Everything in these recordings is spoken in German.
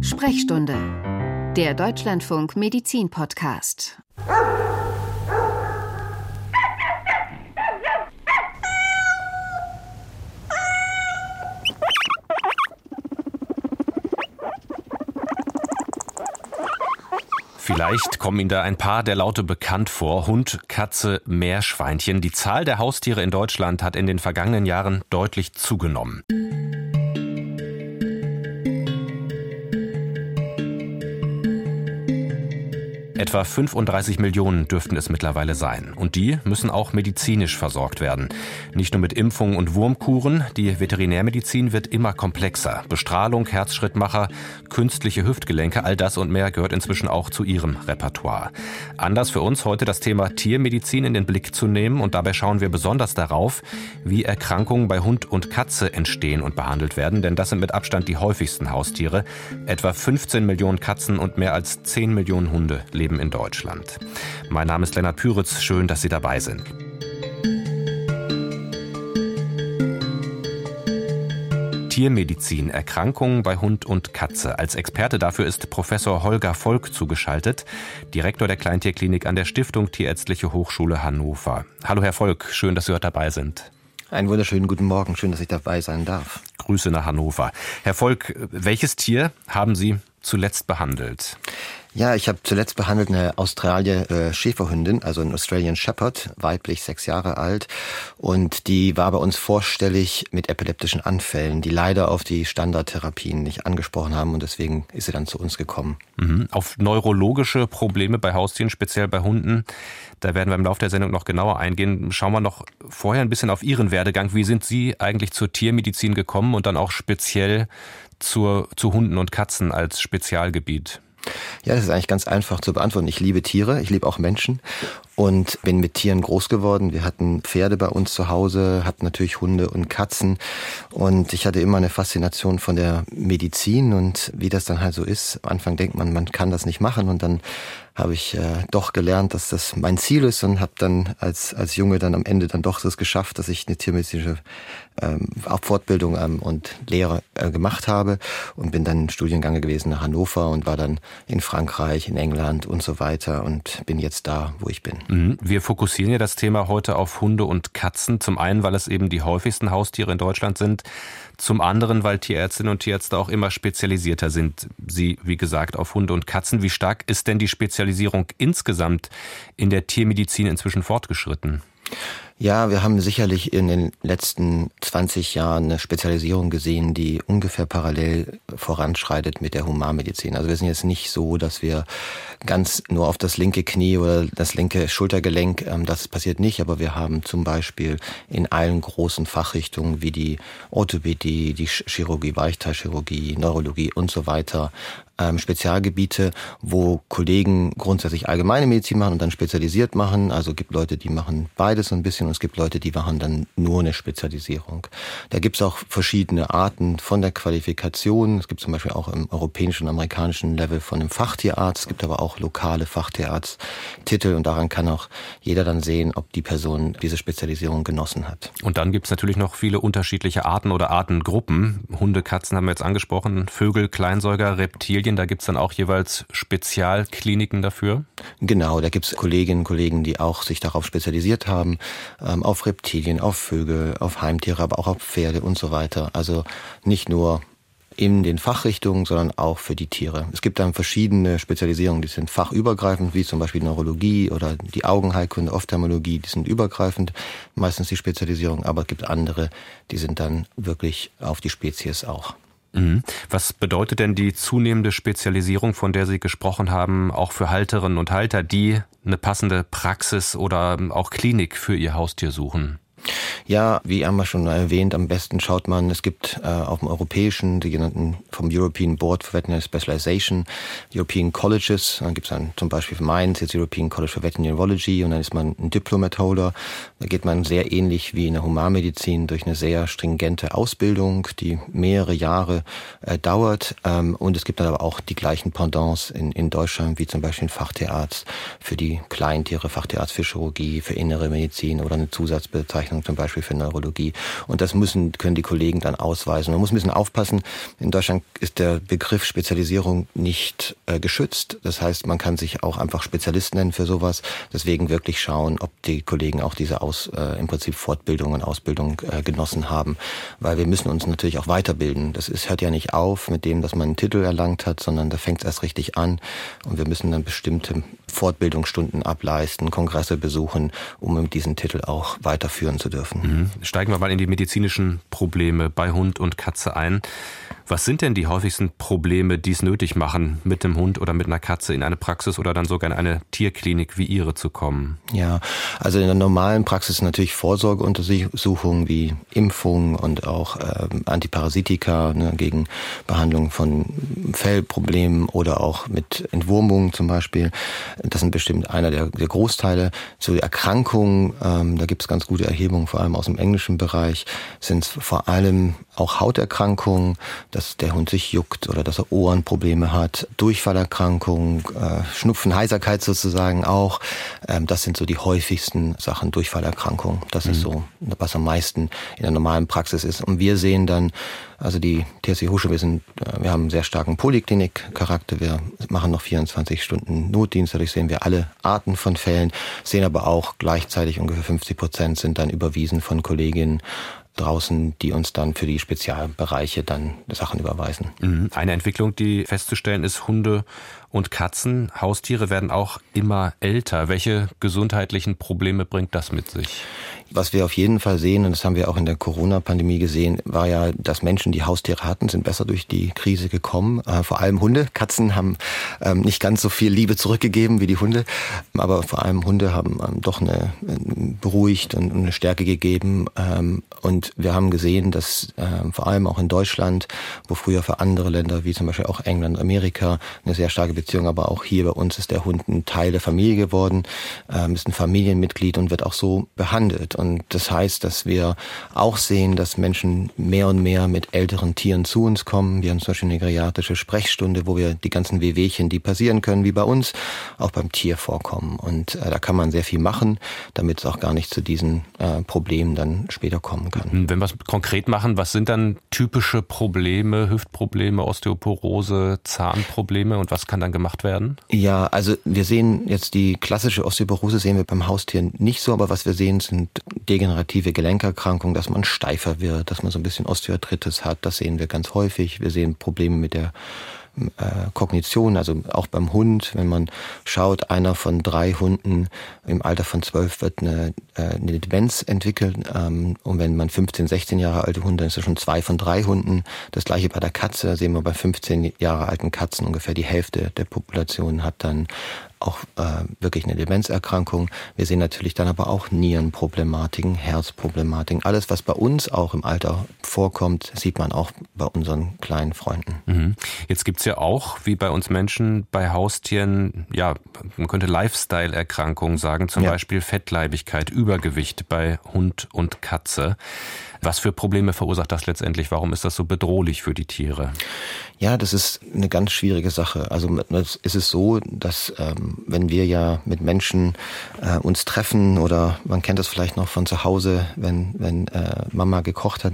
Sprechstunde, der Deutschlandfunk Medizin Podcast. Vielleicht kommen Ihnen da ein paar der Laute bekannt vor. Hund, Katze, Meerschweinchen. Die Zahl der Haustiere in Deutschland hat in den vergangenen Jahren deutlich zugenommen. Etwa 35 Millionen dürften es mittlerweile sein. Und die müssen auch medizinisch versorgt werden. Nicht nur mit Impfungen und Wurmkuren, die Veterinärmedizin wird immer komplexer. Bestrahlung, Herzschrittmacher, künstliche Hüftgelenke, all das und mehr gehört inzwischen auch zu ihrem Repertoire. Anders für uns heute das Thema Tiermedizin in den Blick zu nehmen und dabei schauen wir besonders darauf, wie Erkrankungen bei Hund und Katze entstehen und behandelt werden, denn das sind mit Abstand die häufigsten Haustiere. Etwa 15 Millionen Katzen und mehr als 10 Millionen Hunde leben Leben in Deutschland. Mein Name ist Lennart Püritz, schön, dass Sie dabei sind. Tiermedizin, Erkrankungen bei Hund und Katze. Als Experte dafür ist Professor Holger Volk zugeschaltet, Direktor der Kleintierklinik an der Stiftung Tierärztliche Hochschule Hannover. Hallo Herr Volk, schön, dass Sie heute dabei sind. Einen wunderschönen guten Morgen, schön, dass ich dabei sein darf. Grüße nach Hannover. Herr Volk, welches Tier haben Sie zuletzt behandelt? Ja, ich habe zuletzt behandelt eine Australier äh, also ein Australian Shepherd, weiblich, sechs Jahre alt. Und die war bei uns vorstellig mit epileptischen Anfällen, die leider auf die Standardtherapien nicht angesprochen haben. Und deswegen ist sie dann zu uns gekommen. Mhm. Auf neurologische Probleme bei Haustieren, speziell bei Hunden, da werden wir im Laufe der Sendung noch genauer eingehen. Schauen wir noch vorher ein bisschen auf Ihren Werdegang. Wie sind Sie eigentlich zur Tiermedizin gekommen und dann auch speziell zur, zu Hunden und Katzen als Spezialgebiet? Ja, das ist eigentlich ganz einfach zu beantworten. Ich liebe Tiere, ich liebe auch Menschen und bin mit Tieren groß geworden. Wir hatten Pferde bei uns zu Hause, hatten natürlich Hunde und Katzen und ich hatte immer eine Faszination von der Medizin und wie das dann halt so ist. Am Anfang denkt man, man kann das nicht machen und dann habe ich äh, doch gelernt, dass das mein Ziel ist und habe dann als als Junge dann am Ende dann doch das geschafft, dass ich eine tiermedizinische ähm, Fortbildung ähm, und Lehre äh, gemacht habe und bin dann Studiengange gewesen nach Hannover und war dann in Frankreich, in England und so weiter und bin jetzt da, wo ich bin. Mhm. Wir fokussieren ja das Thema heute auf Hunde und Katzen. Zum einen, weil es eben die häufigsten Haustiere in Deutschland sind. Zum anderen, weil Tierärztinnen und Tierärzte auch immer spezialisierter sind. Sie, wie gesagt, auf Hunde und Katzen. Wie stark ist denn die Spezialisierung insgesamt in der Tiermedizin inzwischen fortgeschritten? Ja, wir haben sicherlich in den letzten 20 Jahren eine Spezialisierung gesehen, die ungefähr parallel voranschreitet mit der Humanmedizin. Also wir sind jetzt nicht so, dass wir ganz nur auf das linke Knie oder das linke Schultergelenk, ähm, das passiert nicht, aber wir haben zum Beispiel in allen großen Fachrichtungen wie die Orthopädie, die Chirurgie, Weichteilchirurgie, Neurologie und so weiter ähm, Spezialgebiete, wo Kollegen grundsätzlich allgemeine Medizin machen und dann spezialisiert machen. Also gibt Leute, die machen beides ein bisschen und es gibt Leute, die machen dann nur eine Spezialisierung. Da gibt es auch verschiedene Arten von der Qualifikation. Es gibt zum Beispiel auch im europäischen und amerikanischen Level von einem Fachtierarzt. Es gibt aber auch lokale Fachtierarzt-Titel und daran kann auch jeder dann sehen, ob die Person diese Spezialisierung genossen hat. Und dann gibt es natürlich noch viele unterschiedliche Arten oder Artengruppen. Hunde, Katzen haben wir jetzt angesprochen, Vögel, Kleinsäuger, Reptilien. Medien, da gibt es dann auch jeweils Spezialkliniken dafür? Genau, da gibt es Kolleginnen und Kollegen, die auch sich darauf spezialisiert haben, ähm, auf Reptilien, auf Vögel, auf Heimtiere, aber auch auf Pferde und so weiter. Also nicht nur in den Fachrichtungen, sondern auch für die Tiere. Es gibt dann verschiedene Spezialisierungen, die sind fachübergreifend, wie zum Beispiel Neurologie oder die Augenheilkunde, Ophthalmologie, die sind übergreifend, meistens die Spezialisierung, aber es gibt andere, die sind dann wirklich auf die Spezies auch. Mhm. Was bedeutet denn die zunehmende Spezialisierung, von der Sie gesprochen haben, auch für Halterinnen und Halter, die eine passende Praxis oder auch Klinik für ihr Haustier suchen? Ja, wie einmal schon erwähnt, am besten schaut man, es gibt äh, auf dem europäischen, die genannten vom European Board for Veterinary Specialization, European Colleges, dann gibt es dann zum Beispiel für Mainz jetzt European College for Veterinary und dann ist man ein Diplomat Holder. Da geht man sehr ähnlich wie in der Humanmedizin durch eine sehr stringente Ausbildung, die mehrere Jahre äh, dauert. Ähm, und es gibt dann aber auch die gleichen Pendants in, in Deutschland, wie zum Beispiel ein Fachtierarzt für die Kleintiere, Fachtierarzt für Chirurgie, für innere Medizin oder eine Zusatzbezeichnung Einrichtung, zum Beispiel für Neurologie. Und das müssen, können die Kollegen dann ausweisen. Man muss ein bisschen aufpassen. In Deutschland ist der Begriff Spezialisierung nicht äh, geschützt. Das heißt, man kann sich auch einfach Spezialist nennen für sowas. Deswegen wirklich schauen, ob die Kollegen auch diese Aus, äh, im Prinzip Fortbildung und Ausbildung äh, genossen haben. Weil wir müssen uns natürlich auch weiterbilden. Das ist, hört ja nicht auf mit dem, dass man einen Titel erlangt hat, sondern da fängt es erst richtig an. Und wir müssen dann bestimmte Fortbildungsstunden ableisten, Kongresse besuchen, um diesen Titel auch weiterführen zu dürfen. Mhm. Steigen wir mal in die medizinischen Probleme bei Hund und Katze ein. Was sind denn die häufigsten Probleme, die es nötig machen, mit dem Hund oder mit einer Katze in eine Praxis oder dann sogar in eine Tierklinik wie Ihre zu kommen? Ja, also in der normalen Praxis natürlich Vorsorgeuntersuchungen wie Impfungen und auch äh, Antiparasitika ne, gegen Behandlung von Fellproblemen oder auch mit Entwurmungen zum Beispiel. Das sind bestimmt einer der, der Großteile. Zu Erkrankungen, ähm, da gibt es ganz gute Erhebungen, vor allem aus dem englischen Bereich, sind es vor allem auch Hauterkrankungen, dass der Hund sich juckt oder dass er Ohrenprobleme hat, Durchfallerkrankungen, äh, Schnupfen, Heiserkeit sozusagen auch. Ähm, das sind so die häufigsten Sachen, Durchfallerkrankungen. Das mhm. ist so, was am meisten in der normalen Praxis ist. Und wir sehen dann, also die TSC Husche, wir sind, äh, wir haben einen sehr starken Poliklinik-Charakter. Wir machen noch 24 Stunden Notdienst. Dadurch sehen wir alle Arten von Fällen, sehen aber auch gleichzeitig ungefähr 50 Prozent sind dann überwiesen von Kolleginnen draußen, die uns dann für die Spezialbereiche dann Sachen überweisen. Mhm. Eine Entwicklung, die festzustellen ist, Hunde und Katzen, Haustiere werden auch immer älter. Welche gesundheitlichen Probleme bringt das mit sich? Was wir auf jeden Fall sehen, und das haben wir auch in der Corona-Pandemie gesehen, war ja, dass Menschen, die Haustiere hatten, sind besser durch die Krise gekommen. Äh, vor allem Hunde. Katzen haben ähm, nicht ganz so viel Liebe zurückgegeben wie die Hunde. Aber vor allem Hunde haben ähm, doch eine, äh, beruhigt und eine Stärke gegeben. Ähm, und wir haben gesehen, dass ähm, vor allem auch in Deutschland, wo früher für andere Länder, wie zum Beispiel auch England, Amerika, eine sehr starke Beziehung, aber auch hier bei uns ist der Hund ein Teil der Familie geworden, ähm, ist ein Familienmitglied und wird auch so behandelt. Und das heißt, dass wir auch sehen, dass Menschen mehr und mehr mit älteren Tieren zu uns kommen. Wir haben zum Beispiel eine geriatrische Sprechstunde, wo wir die ganzen Wehwehchen, die passieren können, wie bei uns, auch beim Tier vorkommen. Und äh, da kann man sehr viel machen, damit es auch gar nicht zu diesen äh, Problemen dann später kommen kann. Hm, wenn wir es konkret machen, was sind dann typische Probleme, Hüftprobleme, Osteoporose, Zahnprobleme und was kann dann gemacht werden? Ja, also wir sehen jetzt die klassische Osteoporose sehen wir beim Haustier nicht so, aber was wir sehen sind degenerative Gelenkerkrankungen, dass man steifer wird, dass man so ein bisschen Osteoarthritis hat. Das sehen wir ganz häufig. Wir sehen Probleme mit der äh, Kognition, also auch beim Hund, wenn man schaut, einer von drei Hunden im Alter von zwölf wird eine, äh, eine Demenz entwickeln ähm, und wenn man 15, 16 Jahre alte Hunde, dann ist es schon zwei von drei Hunden. Das gleiche bei der Katze, da sehen wir bei 15 Jahre alten Katzen ungefähr die Hälfte der Population hat dann auch äh, wirklich eine Demenzerkrankung. Wir sehen natürlich dann aber auch Nierenproblematiken, Herzproblematiken. Alles, was bei uns auch im Alter vorkommt, sieht man auch bei unseren kleinen Freunden. Mhm. Jetzt gibt's ja auch, wie bei uns Menschen, bei Haustieren, ja, man könnte Lifestyle-Erkrankungen sagen, zum ja. Beispiel Fettleibigkeit, Übergewicht bei Hund und Katze. Was für Probleme verursacht das letztendlich? Warum ist das so bedrohlich für die Tiere? Ja, das ist eine ganz schwierige Sache. Also es ist so, dass ähm, wenn wir ja mit Menschen äh, uns treffen oder man kennt das vielleicht noch von zu Hause, wenn, wenn äh, Mama gekocht hat,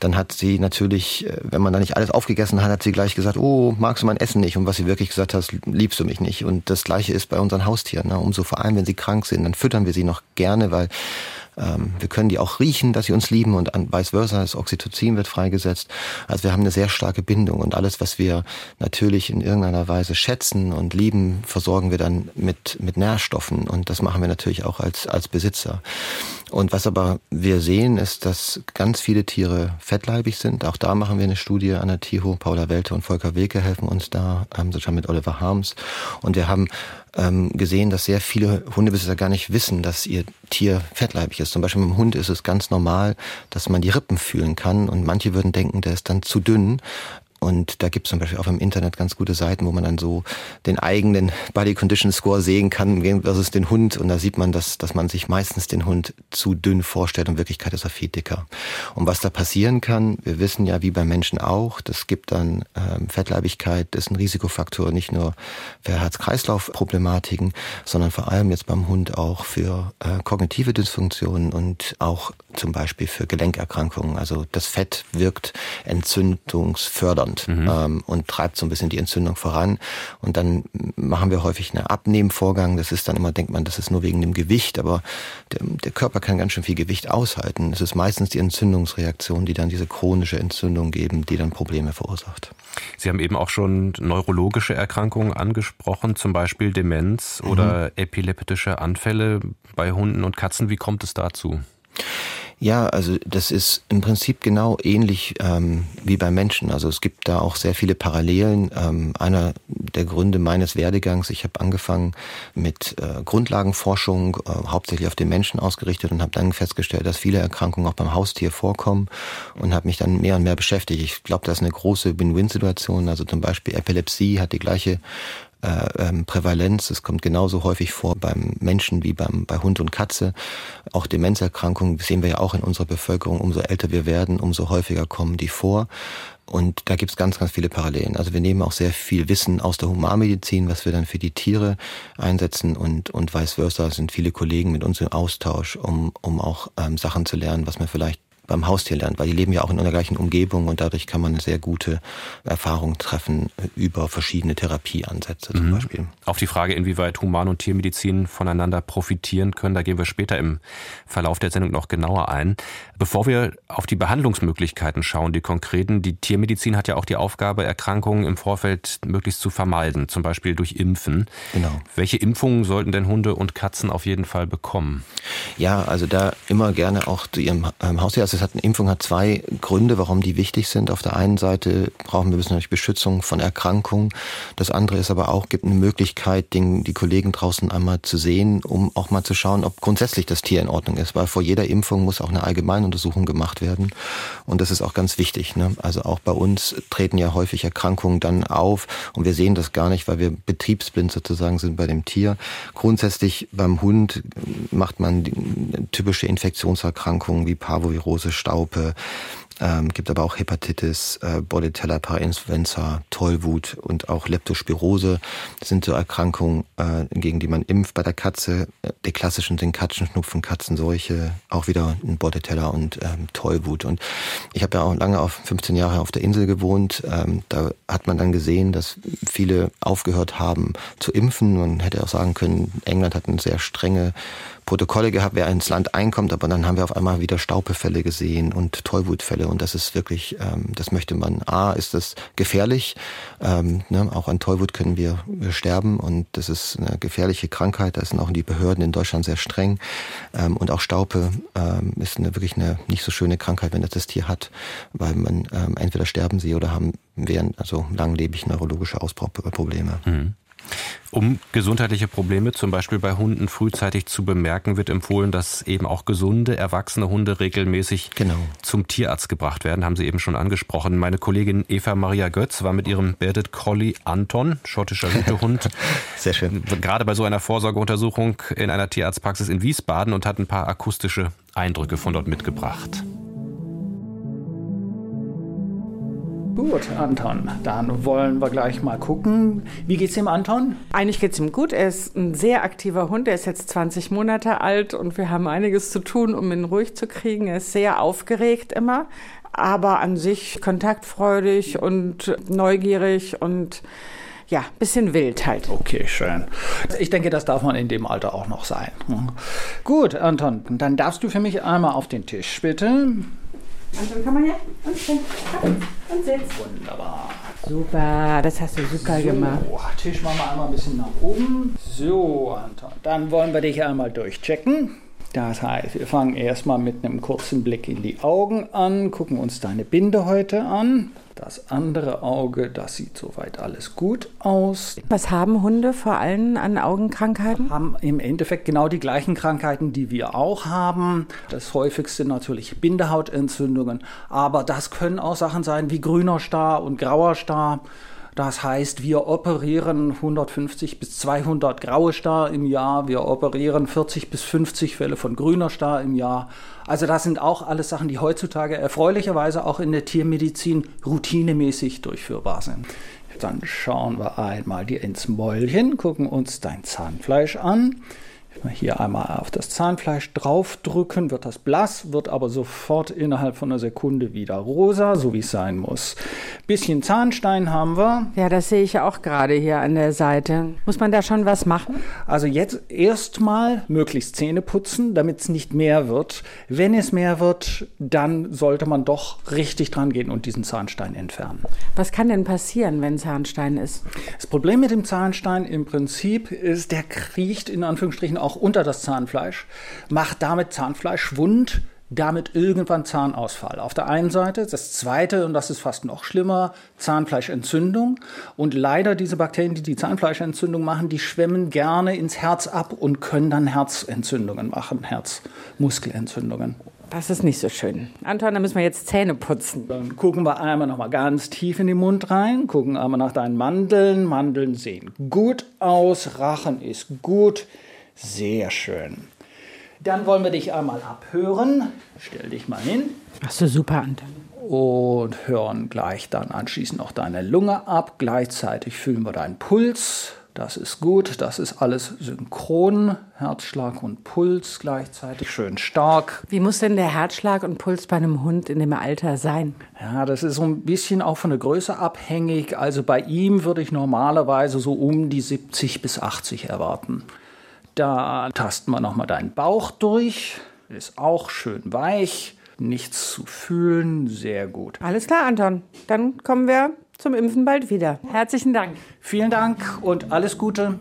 dann hat sie natürlich, äh, wenn man da nicht alles aufgegessen hat, hat sie gleich gesagt, oh, magst du mein Essen nicht? Und was sie wirklich gesagt hat, liebst du mich nicht? Und das Gleiche ist bei unseren Haustieren. Ne? Umso vor allem, wenn sie krank sind, dann füttern wir sie noch gerne, weil wir können die auch riechen, dass sie uns lieben und vice versa, das Oxytocin wird freigesetzt. Also wir haben eine sehr starke Bindung und alles, was wir natürlich in irgendeiner Weise schätzen und lieben, versorgen wir dann mit, mit Nährstoffen und das machen wir natürlich auch als, als Besitzer. Und was aber wir sehen, ist, dass ganz viele Tiere fettleibig sind. Auch da machen wir eine Studie an der TIHO. Paula Welte und Volker Wilke helfen uns da, ähm, sozusagen mit Oliver Harms. Und wir haben ähm, gesehen, dass sehr viele Hundebesitzer gar nicht wissen, dass ihr Tier fettleibig ist. Zum Beispiel mit dem Hund ist es ganz normal, dass man die Rippen fühlen kann und manche würden denken, der ist dann zu dünn. Und da gibt es zum Beispiel auch im Internet ganz gute Seiten, wo man dann so den eigenen Body Condition Score sehen kann versus den Hund. Und da sieht man, dass, dass man sich meistens den Hund zu dünn vorstellt. In Wirklichkeit ist er viel dicker. Und was da passieren kann, wir wissen ja, wie bei Menschen auch, das gibt dann ähm, Fettleibigkeit, ist ein Risikofaktor nicht nur für Herz-Kreislauf-Problematiken, sondern vor allem jetzt beim Hund auch für äh, kognitive Dysfunktionen und auch zum Beispiel für Gelenkerkrankungen. Also das Fett wirkt entzündungsfördernd mhm. ähm, und treibt so ein bisschen die Entzündung voran. Und dann machen wir häufig einen Abnehmvorgang. Das ist dann immer, denkt man, das ist nur wegen dem Gewicht, aber der, der Körper kann ganz schön viel Gewicht aushalten. Es ist meistens die Entzündungsreaktion, die dann diese chronische Entzündung geben, die dann Probleme verursacht. Sie haben eben auch schon neurologische Erkrankungen angesprochen, zum Beispiel Demenz mhm. oder epileptische Anfälle bei Hunden und Katzen. Wie kommt es dazu? Ja, also das ist im Prinzip genau ähnlich ähm, wie bei Menschen. Also es gibt da auch sehr viele Parallelen. Ähm, einer der Gründe meines Werdegangs, ich habe angefangen mit äh, Grundlagenforschung, äh, hauptsächlich auf den Menschen ausgerichtet und habe dann festgestellt, dass viele Erkrankungen auch beim Haustier vorkommen und habe mich dann mehr und mehr beschäftigt. Ich glaube, das ist eine große Win-Win-Situation. Also zum Beispiel Epilepsie hat die gleiche ähm, Prävalenz. Es kommt genauso häufig vor beim Menschen wie beim, bei Hund und Katze. Auch Demenzerkrankungen sehen wir ja auch in unserer Bevölkerung. Umso älter wir werden, umso häufiger kommen die vor. Und da gibt's ganz, ganz viele Parallelen. Also wir nehmen auch sehr viel Wissen aus der Humanmedizin, was wir dann für die Tiere einsetzen und, und vice versa sind viele Kollegen mit uns im Austausch, um, um auch ähm, Sachen zu lernen, was man vielleicht beim Haustier lernt, weil die leben ja auch in einer gleichen Umgebung und dadurch kann man eine sehr gute Erfahrung treffen über verschiedene Therapieansätze zum mhm. Beispiel. Auf die Frage, inwieweit Human- und Tiermedizin voneinander profitieren können, da gehen wir später im Verlauf der Sendung noch genauer ein. Bevor wir auf die Behandlungsmöglichkeiten schauen, die konkreten, die Tiermedizin hat ja auch die Aufgabe, Erkrankungen im Vorfeld möglichst zu vermeiden, zum Beispiel durch Impfen. Genau. Welche Impfungen sollten denn Hunde und Katzen auf jeden Fall bekommen? Ja, also da immer gerne auch zu Ihrem ähm, Haustierarzt es hat eine Impfung hat zwei Gründe, warum die wichtig sind. Auf der einen Seite brauchen wir natürlich Beschützung von Erkrankungen. Das andere ist aber auch, gibt eine Möglichkeit, den, die Kollegen draußen einmal zu sehen, um auch mal zu schauen, ob grundsätzlich das Tier in Ordnung ist. Weil vor jeder Impfung muss auch eine Allgemeinuntersuchung gemacht werden. Und das ist auch ganz wichtig. Ne? Also auch bei uns treten ja häufig Erkrankungen dann auf und wir sehen das gar nicht, weil wir betriebsblind sozusagen sind bei dem Tier. Grundsätzlich beim Hund macht man typische Infektionserkrankungen wie Parvovirose Staupe, ähm, gibt aber auch Hepatitis, äh, Bordetella parainfluenza, Tollwut und auch Leptospirose. Das sind so Erkrankungen, äh, gegen die man impft bei der Katze. Die klassischen sind Katzenschnupfen, Katzenseuche, auch wieder ein Bordetella und ähm, Tollwut. Und ich habe ja auch lange auf 15 Jahre auf der Insel gewohnt. Ähm, da hat man dann gesehen, dass viele aufgehört haben zu impfen. Man hätte auch sagen können, England hat eine sehr strenge Protokolle gehabt, wer ins Land einkommt, aber dann haben wir auf einmal wieder Staupefälle gesehen und Tollwutfälle und das ist wirklich, ähm, das möchte man. A, ist das gefährlich, ähm, ne? auch an Tollwut können wir, sterben und das ist eine gefährliche Krankheit, da sind auch die Behörden in Deutschland sehr streng ähm, und auch Staupe ähm, ist eine, wirklich eine nicht so schöne Krankheit, wenn das das Tier hat, weil man ähm, entweder sterben sie oder haben während also langlebig neurologische Ausbauprobleme. Mhm. Um gesundheitliche Probleme zum Beispiel bei Hunden frühzeitig zu bemerken, wird empfohlen, dass eben auch gesunde, erwachsene Hunde regelmäßig genau. zum Tierarzt gebracht werden. Haben Sie eben schon angesprochen. Meine Kollegin Eva Maria Götz war mit ihrem Bearded Collie Anton, schottischer Hütehund, Sehr schön. gerade bei so einer Vorsorgeuntersuchung in einer Tierarztpraxis in Wiesbaden und hat ein paar akustische Eindrücke von dort mitgebracht. Gut, Anton, dann wollen wir gleich mal gucken. Wie geht's dem Anton? Eigentlich geht's ihm gut. Er ist ein sehr aktiver Hund. Er ist jetzt 20 Monate alt und wir haben einiges zu tun, um ihn ruhig zu kriegen. Er ist sehr aufgeregt immer, aber an sich kontaktfreudig und neugierig und ja, bisschen wild halt. Okay, schön. Ich denke, das darf man in dem Alter auch noch sein. Hm. Gut, Anton, dann darfst du für mich einmal auf den Tisch, bitte. Anton, komm mal her und, und sitz. Wunderbar. Super, das hast du super so, gemacht. Tisch machen wir einmal ein bisschen nach oben. So, Anton. Dann wollen wir dich einmal durchchecken. Das heißt, wir fangen erstmal mit einem kurzen Blick in die Augen an, gucken uns deine Bindehäute an. Das andere Auge, das sieht soweit alles gut aus. Was haben Hunde vor allem an Augenkrankheiten? Haben im Endeffekt genau die gleichen Krankheiten, die wir auch haben. Das häufigste natürlich Bindehautentzündungen, aber das können auch Sachen sein wie grüner Star und grauer Star. Das heißt, wir operieren 150 bis 200 graue Star im Jahr, wir operieren 40 bis 50 Fälle von grüner Star im Jahr. Also das sind auch alles Sachen, die heutzutage erfreulicherweise auch in der Tiermedizin routinemäßig durchführbar sind. Dann schauen wir einmal dir ins Mäulchen, gucken uns dein Zahnfleisch an. Hier einmal auf das Zahnfleisch draufdrücken, wird das blass, wird aber sofort innerhalb von einer Sekunde wieder rosa, so wie es sein muss. Bisschen Zahnstein haben wir. Ja, das sehe ich auch gerade hier an der Seite. Muss man da schon was machen? Also jetzt erstmal möglichst Zähne putzen, damit es nicht mehr wird. Wenn es mehr wird, dann sollte man doch richtig dran gehen und diesen Zahnstein entfernen. Was kann denn passieren, wenn Zahnstein ist? Das Problem mit dem Zahnstein im Prinzip ist, der kriecht in Anführungsstrichen auch unter das Zahnfleisch, macht damit Zahnfleisch wund, damit irgendwann Zahnausfall. Auf der einen Seite, das zweite, und das ist fast noch schlimmer, Zahnfleischentzündung. Und leider diese Bakterien, die die Zahnfleischentzündung machen, die schwemmen gerne ins Herz ab und können dann Herzentzündungen machen, Herzmuskelentzündungen. Das ist nicht so schön. Anton, da müssen wir jetzt Zähne putzen. Dann gucken wir einmal noch mal ganz tief in den Mund rein, gucken einmal nach deinen Mandeln. Mandeln sehen gut aus, Rachen ist gut. Sehr schön. Dann wollen wir dich einmal abhören. Stell dich mal hin. Ach so, super, Anton. Und hören gleich dann anschließend noch deine Lunge ab. Gleichzeitig fühlen wir deinen Puls. Das ist gut, das ist alles synchron. Herzschlag und Puls gleichzeitig schön stark. Wie muss denn der Herzschlag und Puls bei einem Hund in dem Alter sein? Ja, das ist so ein bisschen auch von der Größe abhängig. Also bei ihm würde ich normalerweise so um die 70 bis 80 erwarten. Da tasten wir nochmal deinen Bauch durch. Ist auch schön weich. Nichts zu fühlen. Sehr gut. Alles klar, Anton. Dann kommen wir zum Impfen bald wieder. Herzlichen Dank. Vielen Dank und alles Gute.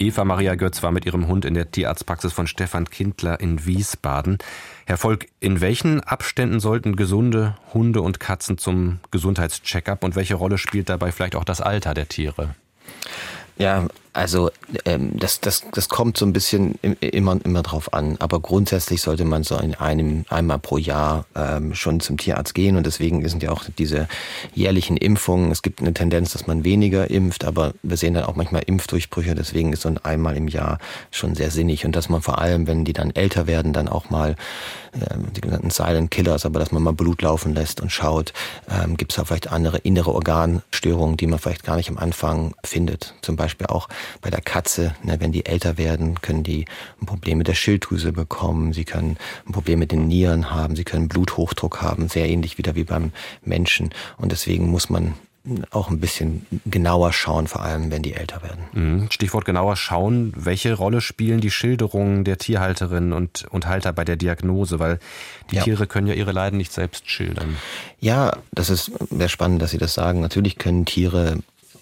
Eva Maria Götz war mit ihrem Hund in der Tierarztpraxis von Stefan Kindler in Wiesbaden. Herr Volk, in welchen Abständen sollten gesunde Hunde und Katzen zum Gesundheitscheckup und welche Rolle spielt dabei vielleicht auch das Alter der Tiere? Ja, also ähm, das, das, das kommt so ein bisschen immer, immer drauf an. Aber grundsätzlich sollte man so in einem einmal pro Jahr ähm, schon zum Tierarzt gehen. Und deswegen sind ja auch diese jährlichen Impfungen. Es gibt eine Tendenz, dass man weniger impft, aber wir sehen dann auch manchmal Impfdurchbrüche. Deswegen ist so ein einmal im Jahr schon sehr sinnig. Und dass man vor allem, wenn die dann älter werden, dann auch mal äh, die genannten Silent Killers, aber dass man mal Blut laufen lässt und schaut, ähm, gibt es da vielleicht andere innere Organstörungen, die man vielleicht gar nicht am Anfang findet. Zum Beispiel auch bei der Katze, ne, wenn die älter werden, können die ein Problem mit der Schilddrüse bekommen, sie können ein Problem mit den Nieren haben, sie können Bluthochdruck haben, sehr ähnlich wieder wie beim Menschen. Und deswegen muss man auch ein bisschen genauer schauen, vor allem wenn die älter werden. Mhm. Stichwort genauer schauen. Welche Rolle spielen die Schilderungen der Tierhalterinnen und, und Halter bei der Diagnose? Weil die ja. Tiere können ja ihre Leiden nicht selbst schildern. Ja, das ist sehr spannend, dass Sie das sagen. Natürlich können Tiere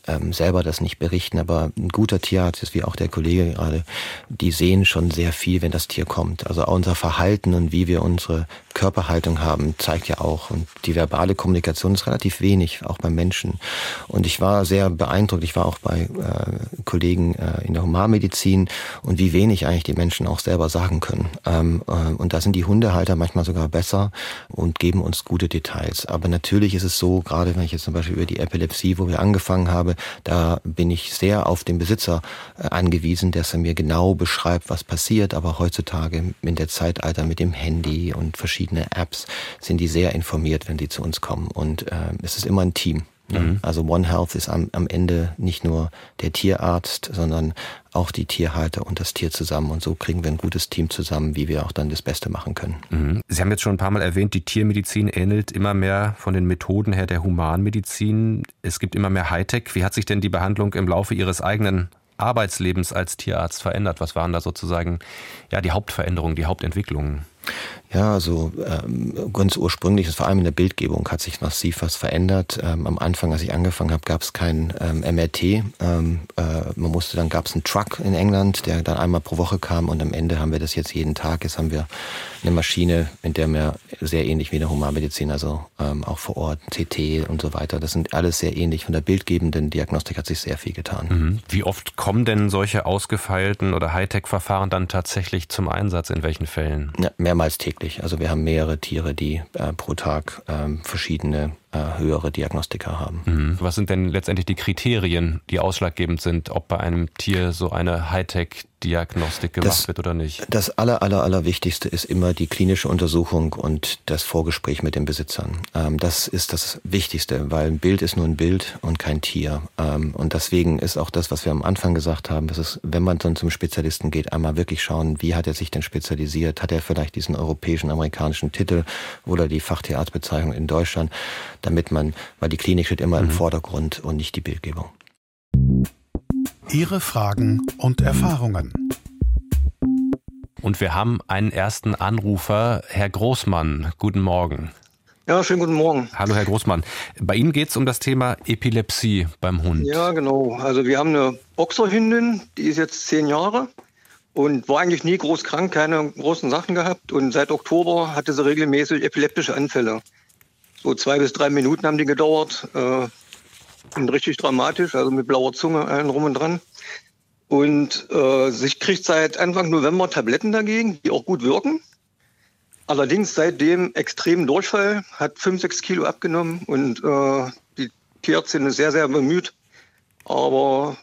ähm, selber das nicht berichten, aber ein guter Tierarzt ist wie auch der Kollege gerade, die sehen schon sehr viel, wenn das Tier kommt. Also unser Verhalten und wie wir unsere Körperhaltung haben, zeigt ja auch. Und die verbale Kommunikation ist relativ wenig, auch beim Menschen. Und ich war sehr beeindruckt. Ich war auch bei äh, Kollegen äh, in der Humanmedizin und wie wenig eigentlich die Menschen auch selber sagen können. Ähm, äh, und da sind die Hundehalter manchmal sogar besser und geben uns gute Details. Aber natürlich ist es so, gerade wenn ich jetzt zum Beispiel über die Epilepsie, wo wir angefangen haben, da bin ich sehr auf den Besitzer äh, angewiesen, dass er mir genau beschreibt, was passiert. Aber heutzutage in der Zeitalter mit dem Handy und verschiedene Apps sind die sehr informiert, wenn die zu uns kommen. Und äh, es ist immer ein Team. Mhm. Also One Health ist am, am Ende nicht nur der Tierarzt, sondern auch die Tierhalter und das Tier zusammen. Und so kriegen wir ein gutes Team zusammen, wie wir auch dann das Beste machen können. Mhm. Sie haben jetzt schon ein paar Mal erwähnt, die Tiermedizin ähnelt immer mehr von den Methoden her der Humanmedizin. Es gibt immer mehr Hightech. Wie hat sich denn die Behandlung im Laufe Ihres eigenen Arbeitslebens als Tierarzt verändert? Was waren da sozusagen ja, die Hauptveränderungen, die Hauptentwicklungen? Ja, also ähm, ganz ursprünglich, vor allem in der Bildgebung hat sich massiv was verändert. Ähm, am Anfang, als ich angefangen habe, gab es kein ähm, MRT. Ähm, äh, man musste, dann gab es einen Truck in England, der dann einmal pro Woche kam und am Ende haben wir das jetzt jeden Tag. Jetzt haben wir eine Maschine, in der wir sehr ähnlich wie in der Humanmedizin, also ähm, auch vor Ort, CT und so weiter. Das sind alles sehr ähnlich. Von der bildgebenden Diagnostik hat sich sehr viel getan. Mhm. Wie oft kommen denn solche ausgefeilten oder Hightech-Verfahren dann tatsächlich zum Einsatz? In welchen Fällen? Ja, mehrmals täglich täglich. Also wir haben mehrere Tiere, die äh, pro Tag äh, verschiedene äh, höhere Diagnostika haben. Mhm. Was sind denn letztendlich die Kriterien, die ausschlaggebend sind, ob bei einem Tier so eine Hightech-Diagnostik gemacht das, wird oder nicht? Das aller, aller, aller Wichtigste ist immer die klinische Untersuchung und das Vorgespräch mit den Besitzern. Ähm, das ist das Wichtigste, weil ein Bild ist nur ein Bild und kein Tier. Ähm, und deswegen ist auch das, was wir am Anfang gesagt haben, dass es, wenn man dann zum Spezialisten geht, einmal wirklich schauen, wie hat er sich denn spezialisiert? Hat er vielleicht diesen europäischen, amerikanischen Titel oder die Fachtierarztbezeichnung in Deutschland? Damit man, weil die Klinik steht immer mhm. im Vordergrund und nicht die Bildgebung. Ihre Fragen und Erfahrungen. Und wir haben einen ersten Anrufer, Herr Großmann. Guten Morgen. Ja, schönen guten Morgen. Hallo, Herr Großmann. Bei Ihnen geht es um das Thema Epilepsie beim Hund. Ja, genau. Also wir haben eine Boxerhündin, die ist jetzt zehn Jahre und war eigentlich nie groß krank, keine großen Sachen gehabt. Und seit Oktober hatte sie regelmäßig epileptische Anfälle. So zwei bis drei Minuten haben die gedauert. Äh, und richtig dramatisch, also mit blauer Zunge allen rum und dran. Und äh, sich kriegt seit Anfang November Tabletten dagegen, die auch gut wirken. Allerdings seitdem extremen Durchfall, hat fünf, sechs Kilo abgenommen und äh, die Tierärztin ist sehr, sehr bemüht. Aber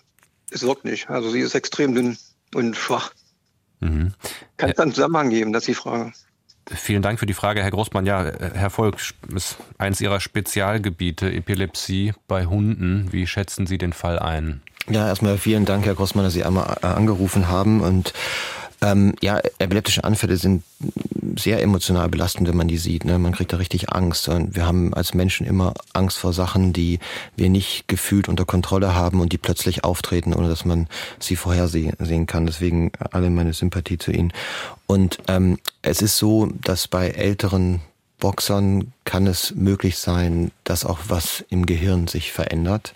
es wirkt nicht. Also sie ist extrem dünn und schwach. Mhm. Kann es einen Zusammenhang geben, das ist die Frage. Vielen Dank für die Frage, Herr Großmann. Ja, Herr Volk, ist eines Ihrer Spezialgebiete Epilepsie bei Hunden. Wie schätzen Sie den Fall ein? Ja, erstmal vielen Dank, Herr Großmann, dass Sie einmal äh, angerufen haben und ähm, ja, epileptische Anfälle sind sehr emotional belastend, wenn man die sieht. Ne? Man kriegt da richtig Angst. Und wir haben als Menschen immer Angst vor Sachen, die wir nicht gefühlt unter Kontrolle haben und die plötzlich auftreten, ohne dass man sie vorhersehen kann. Deswegen alle meine Sympathie zu Ihnen. Und ähm, es ist so, dass bei älteren Boxern kann es möglich sein, dass auch was im Gehirn sich verändert.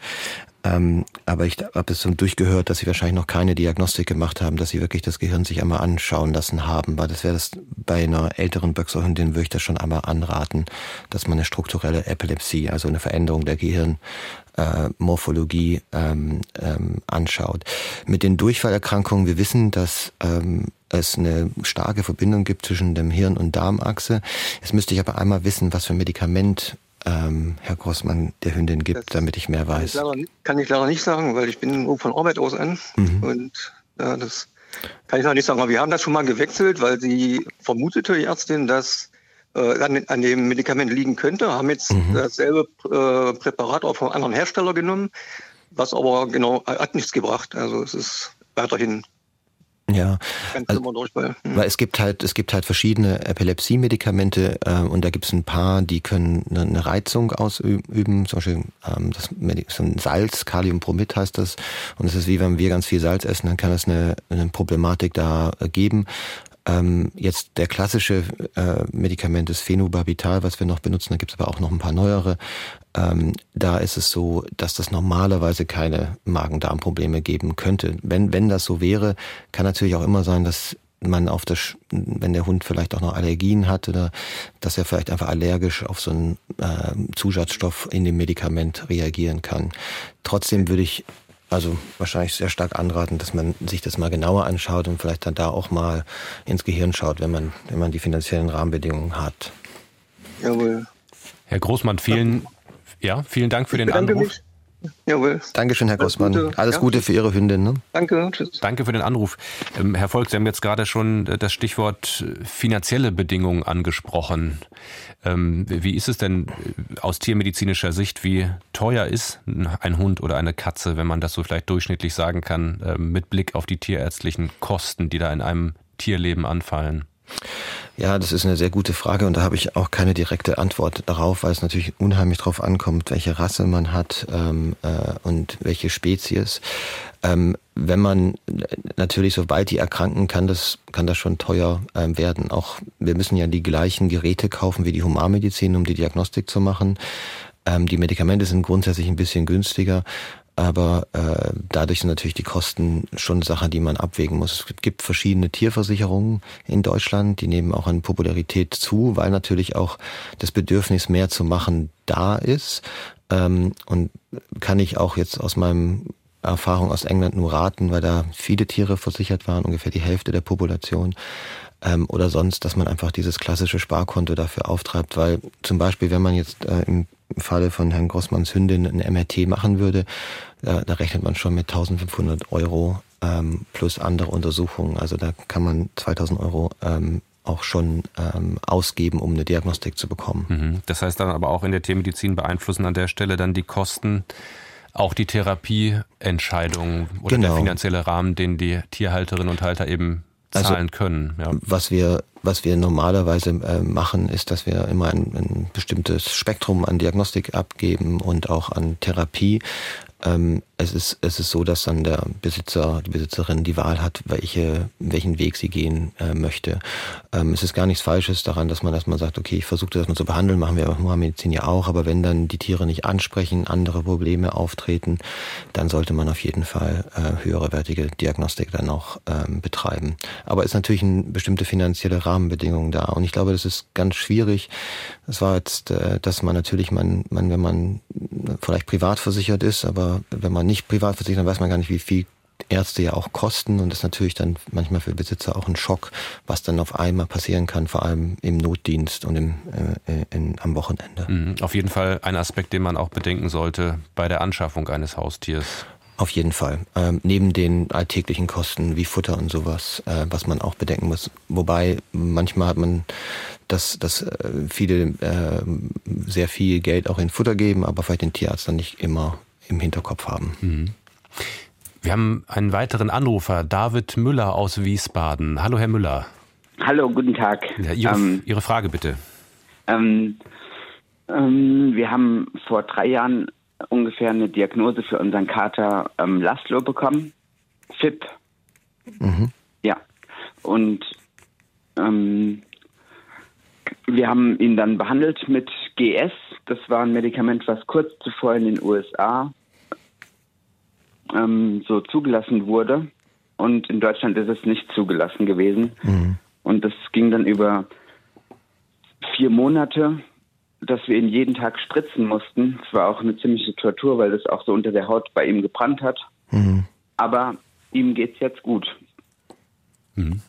Ähm, aber ich habe es so durchgehört, dass sie wahrscheinlich noch keine Diagnostik gemacht haben, dass sie wirklich das Gehirn sich einmal anschauen lassen haben, weil das wäre das bei einer älteren Böxerhündin würde ich das schon einmal anraten, dass man eine strukturelle Epilepsie, also eine Veränderung der Gehirnmorphologie äh, ähm, ähm, anschaut. Mit den Durchfallerkrankungen, wir wissen, dass ähm, es eine starke Verbindung gibt zwischen dem Hirn- und Darmachse. Jetzt müsste ich aber einmal wissen, was für ein Medikament ähm, Herr Grossmann der Hündin gibt, das damit ich mehr weiß? Kann ich, leider, kann ich leider nicht sagen, weil ich bin von Arbeit aus an. Mhm. Und ja, das kann ich noch nicht sagen. Aber wir haben das schon mal gewechselt, weil sie vermutete, die Ärztin, dass äh, an, an, dem Medikament liegen könnte, haben jetzt mhm. dasselbe äh, Präparat auch vom anderen Hersteller genommen, was aber genau hat nichts gebracht. Also es ist weiterhin ja, also, hm. weil es gibt halt es gibt halt verschiedene Epilepsie-Medikamente äh, und da gibt es ein paar, die können eine, eine Reizung ausüben, zum Beispiel ähm, das so ein Salz, Kaliumbromid heißt das und es ist wie wenn wir ganz viel Salz essen, dann kann es eine, eine Problematik da äh, geben. Ähm, jetzt der klassische äh, Medikament ist Phenobarbital, was wir noch benutzen. Da gibt es aber auch noch ein paar neuere. Ähm, da ist es so, dass das normalerweise keine Magen-Darm-Probleme geben könnte. Wenn, wenn das so wäre, kann natürlich auch immer sein, dass man auf das, wenn der Hund vielleicht auch noch Allergien hat oder dass er vielleicht einfach allergisch auf so einen äh, Zusatzstoff in dem Medikament reagieren kann. Trotzdem würde ich also wahrscheinlich sehr stark anraten, dass man sich das mal genauer anschaut und vielleicht dann da auch mal ins Gehirn schaut, wenn man, wenn man die finanziellen Rahmenbedingungen hat. Jawohl. Herr Großmann, vielen, ja, vielen Dank für ich den Anruf. Mich. Jawohl. Dankeschön, Herr Großmann. Alles Gute, Alles ja. Gute für Ihre Hündin. Ne? Danke, tschüss. Danke für den Anruf. Ähm, Herr Volk, Sie haben jetzt gerade schon äh, das Stichwort äh, finanzielle Bedingungen angesprochen. Ähm, wie ist es denn äh, aus tiermedizinischer Sicht, wie teuer ist ein Hund oder eine Katze, wenn man das so vielleicht durchschnittlich sagen kann, äh, mit Blick auf die tierärztlichen Kosten, die da in einem Tierleben anfallen? Ja, das ist eine sehr gute Frage und da habe ich auch keine direkte Antwort darauf, weil es natürlich unheimlich darauf ankommt, welche Rasse man hat ähm, äh, und welche Spezies. Ähm, wenn man natürlich, sobald die erkranken, kann das, kann das schon teuer ähm, werden. Auch wir müssen ja die gleichen Geräte kaufen wie die Humanmedizin, um die Diagnostik zu machen. Ähm, die Medikamente sind grundsätzlich ein bisschen günstiger aber äh, dadurch sind natürlich die Kosten schon Sachen, die man abwägen muss. Es gibt verschiedene Tierversicherungen in Deutschland, die nehmen auch an Popularität zu, weil natürlich auch das Bedürfnis mehr zu machen da ist. Ähm, und kann ich auch jetzt aus meinem Erfahrung aus England nur raten, weil da viele Tiere versichert waren, ungefähr die Hälfte der Population. Ähm, oder sonst, dass man einfach dieses klassische Sparkonto dafür auftreibt, weil zum Beispiel, wenn man jetzt äh, im Falle von Herrn Grossmanns Hündin ein MRT machen würde, da, da rechnet man schon mit 1500 Euro ähm, plus andere Untersuchungen. Also da kann man 2000 Euro ähm, auch schon ähm, ausgeben, um eine Diagnostik zu bekommen. Mhm. Das heißt dann aber auch in der Tiermedizin beeinflussen an der Stelle dann die Kosten auch die Therapieentscheidung oder genau. der finanzielle Rahmen, den die Tierhalterinnen und Halter eben zahlen also, können. Ja. Was wir was wir normalerweise äh, machen, ist, dass wir immer ein, ein bestimmtes Spektrum an Diagnostik abgeben und auch an Therapie. Ähm, es, ist, es ist so, dass dann der Besitzer, die Besitzerin die Wahl hat, welche, welchen Weg sie gehen äh, möchte. Ähm, es ist gar nichts Falsches daran, dass man erstmal sagt, okay, ich versuche das mal zu behandeln, machen wir in der Medizin ja auch, aber wenn dann die Tiere nicht ansprechen, andere Probleme auftreten, dann sollte man auf jeden Fall äh, höherewertige Diagnostik dann auch ähm, betreiben. Aber es ist natürlich eine bestimmte finanzielle Rahmenbedingung da und ich glaube, das ist ganz schwierig. Das war jetzt, äh, dass man natürlich, man, man, wenn man vielleicht privat versichert ist, aber wenn man nicht privat versichert, dann weiß man gar nicht, wie viel Ärzte ja auch kosten und das ist natürlich dann manchmal für Besitzer auch ein Schock, was dann auf einmal passieren kann, vor allem im Notdienst und im, äh, in, am Wochenende. Mhm. Auf jeden Fall ein Aspekt, den man auch bedenken sollte bei der Anschaffung eines Haustiers. Auf jeden Fall. Ähm, neben den alltäglichen Kosten wie Futter und sowas, äh, was man auch bedenken muss. Wobei manchmal hat man dass, dass äh, viele äh, sehr viel Geld auch in Futter geben, aber vielleicht den Tierarzt dann nicht immer im Hinterkopf haben. Mhm. Wir haben einen weiteren Anrufer, David Müller aus Wiesbaden. Hallo, Herr Müller. Hallo, guten Tag. Ja, Ihre, ähm, Ihre, Frage bitte. Ähm, ähm, wir haben vor drei Jahren ungefähr eine Diagnose für unseren Kater ähm, Laszlo bekommen. FIP. Mhm. Ja. Und ähm, wir haben ihn dann behandelt mit GS. Das war ein Medikament, was kurz zuvor in den USA ähm, so zugelassen wurde. Und in Deutschland ist es nicht zugelassen gewesen. Mhm. Und das ging dann über vier Monate, dass wir ihn jeden Tag spritzen mussten. Es war auch eine ziemliche Tortur, weil das auch so unter der Haut bei ihm gebrannt hat. Mhm. Aber ihm geht es jetzt gut. Mhm.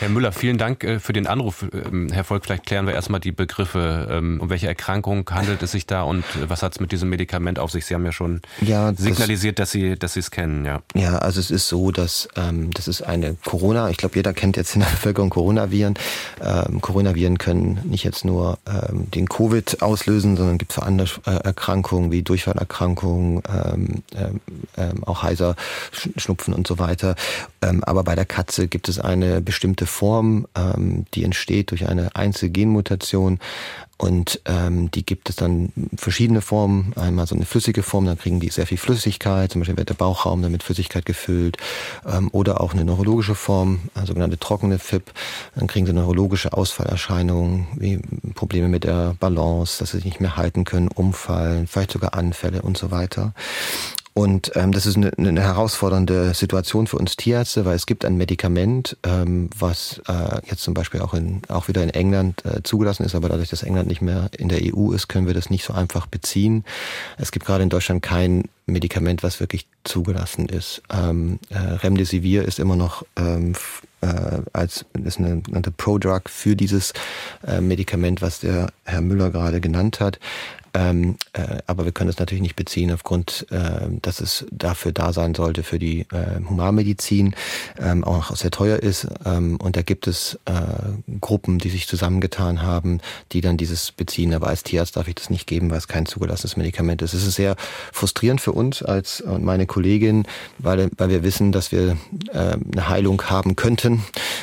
Herr Müller, vielen Dank äh, für den Anruf. Ähm, Herr Volk, vielleicht klären wir erstmal die Begriffe. Ähm, um welche Erkrankung handelt es sich da und äh, was hat es mit diesem Medikament auf sich? Sie haben ja schon ja, signalisiert, dass Sie dass Sie es kennen. Ja, ja also es ist so, dass ähm, das ist eine Corona, ich glaube, jeder kennt jetzt in der Bevölkerung Coronaviren. Ähm, Coronaviren können nicht jetzt nur ähm, den Covid auslösen, sondern gibt es auch andere äh, Erkrankungen wie Durchfallerkrankungen, ähm, auch heiser Schnupfen und so weiter. Aber bei der Katze gibt es eine bestimmte Form, ähm, die entsteht durch eine Einzelgenmutation. Und ähm, die gibt es dann verschiedene Formen. Einmal so eine flüssige Form, dann kriegen die sehr viel Flüssigkeit, zum Beispiel wird der Bauchraum dann mit Flüssigkeit gefüllt. Ähm, oder auch eine neurologische Form, eine sogenannte trockene FIP. Dann kriegen sie neurologische Ausfallerscheinungen, wie Probleme mit der Balance, dass sie sich nicht mehr halten können, umfallen, vielleicht sogar Anfälle und so weiter. Und ähm, das ist eine, eine herausfordernde Situation für uns Tierärzte, weil es gibt ein Medikament, ähm, was äh, jetzt zum Beispiel auch, in, auch wieder in England äh, zugelassen ist, aber dadurch, dass England nicht mehr in der EU ist, können wir das nicht so einfach beziehen. Es gibt gerade in Deutschland kein Medikament, was wirklich zugelassen ist. Ähm, äh, Remdesivir ist immer noch ähm, äh, als ist eine, eine Pro-Drug für dieses äh, Medikament, was der Herr Müller gerade genannt hat. Ähm, äh, aber wir können es natürlich nicht beziehen aufgrund, äh, dass es dafür da sein sollte für die äh, Humanmedizin, ähm, auch sehr teuer ist. Ähm, und da gibt es äh, Gruppen, die sich zusammengetan haben, die dann dieses beziehen. Aber als Tierarzt darf ich das nicht geben, weil es kein zugelassenes Medikament ist. Es ist sehr frustrierend für uns als und meine Kollegin, weil, weil wir wissen, dass wir äh, eine Heilung haben könnten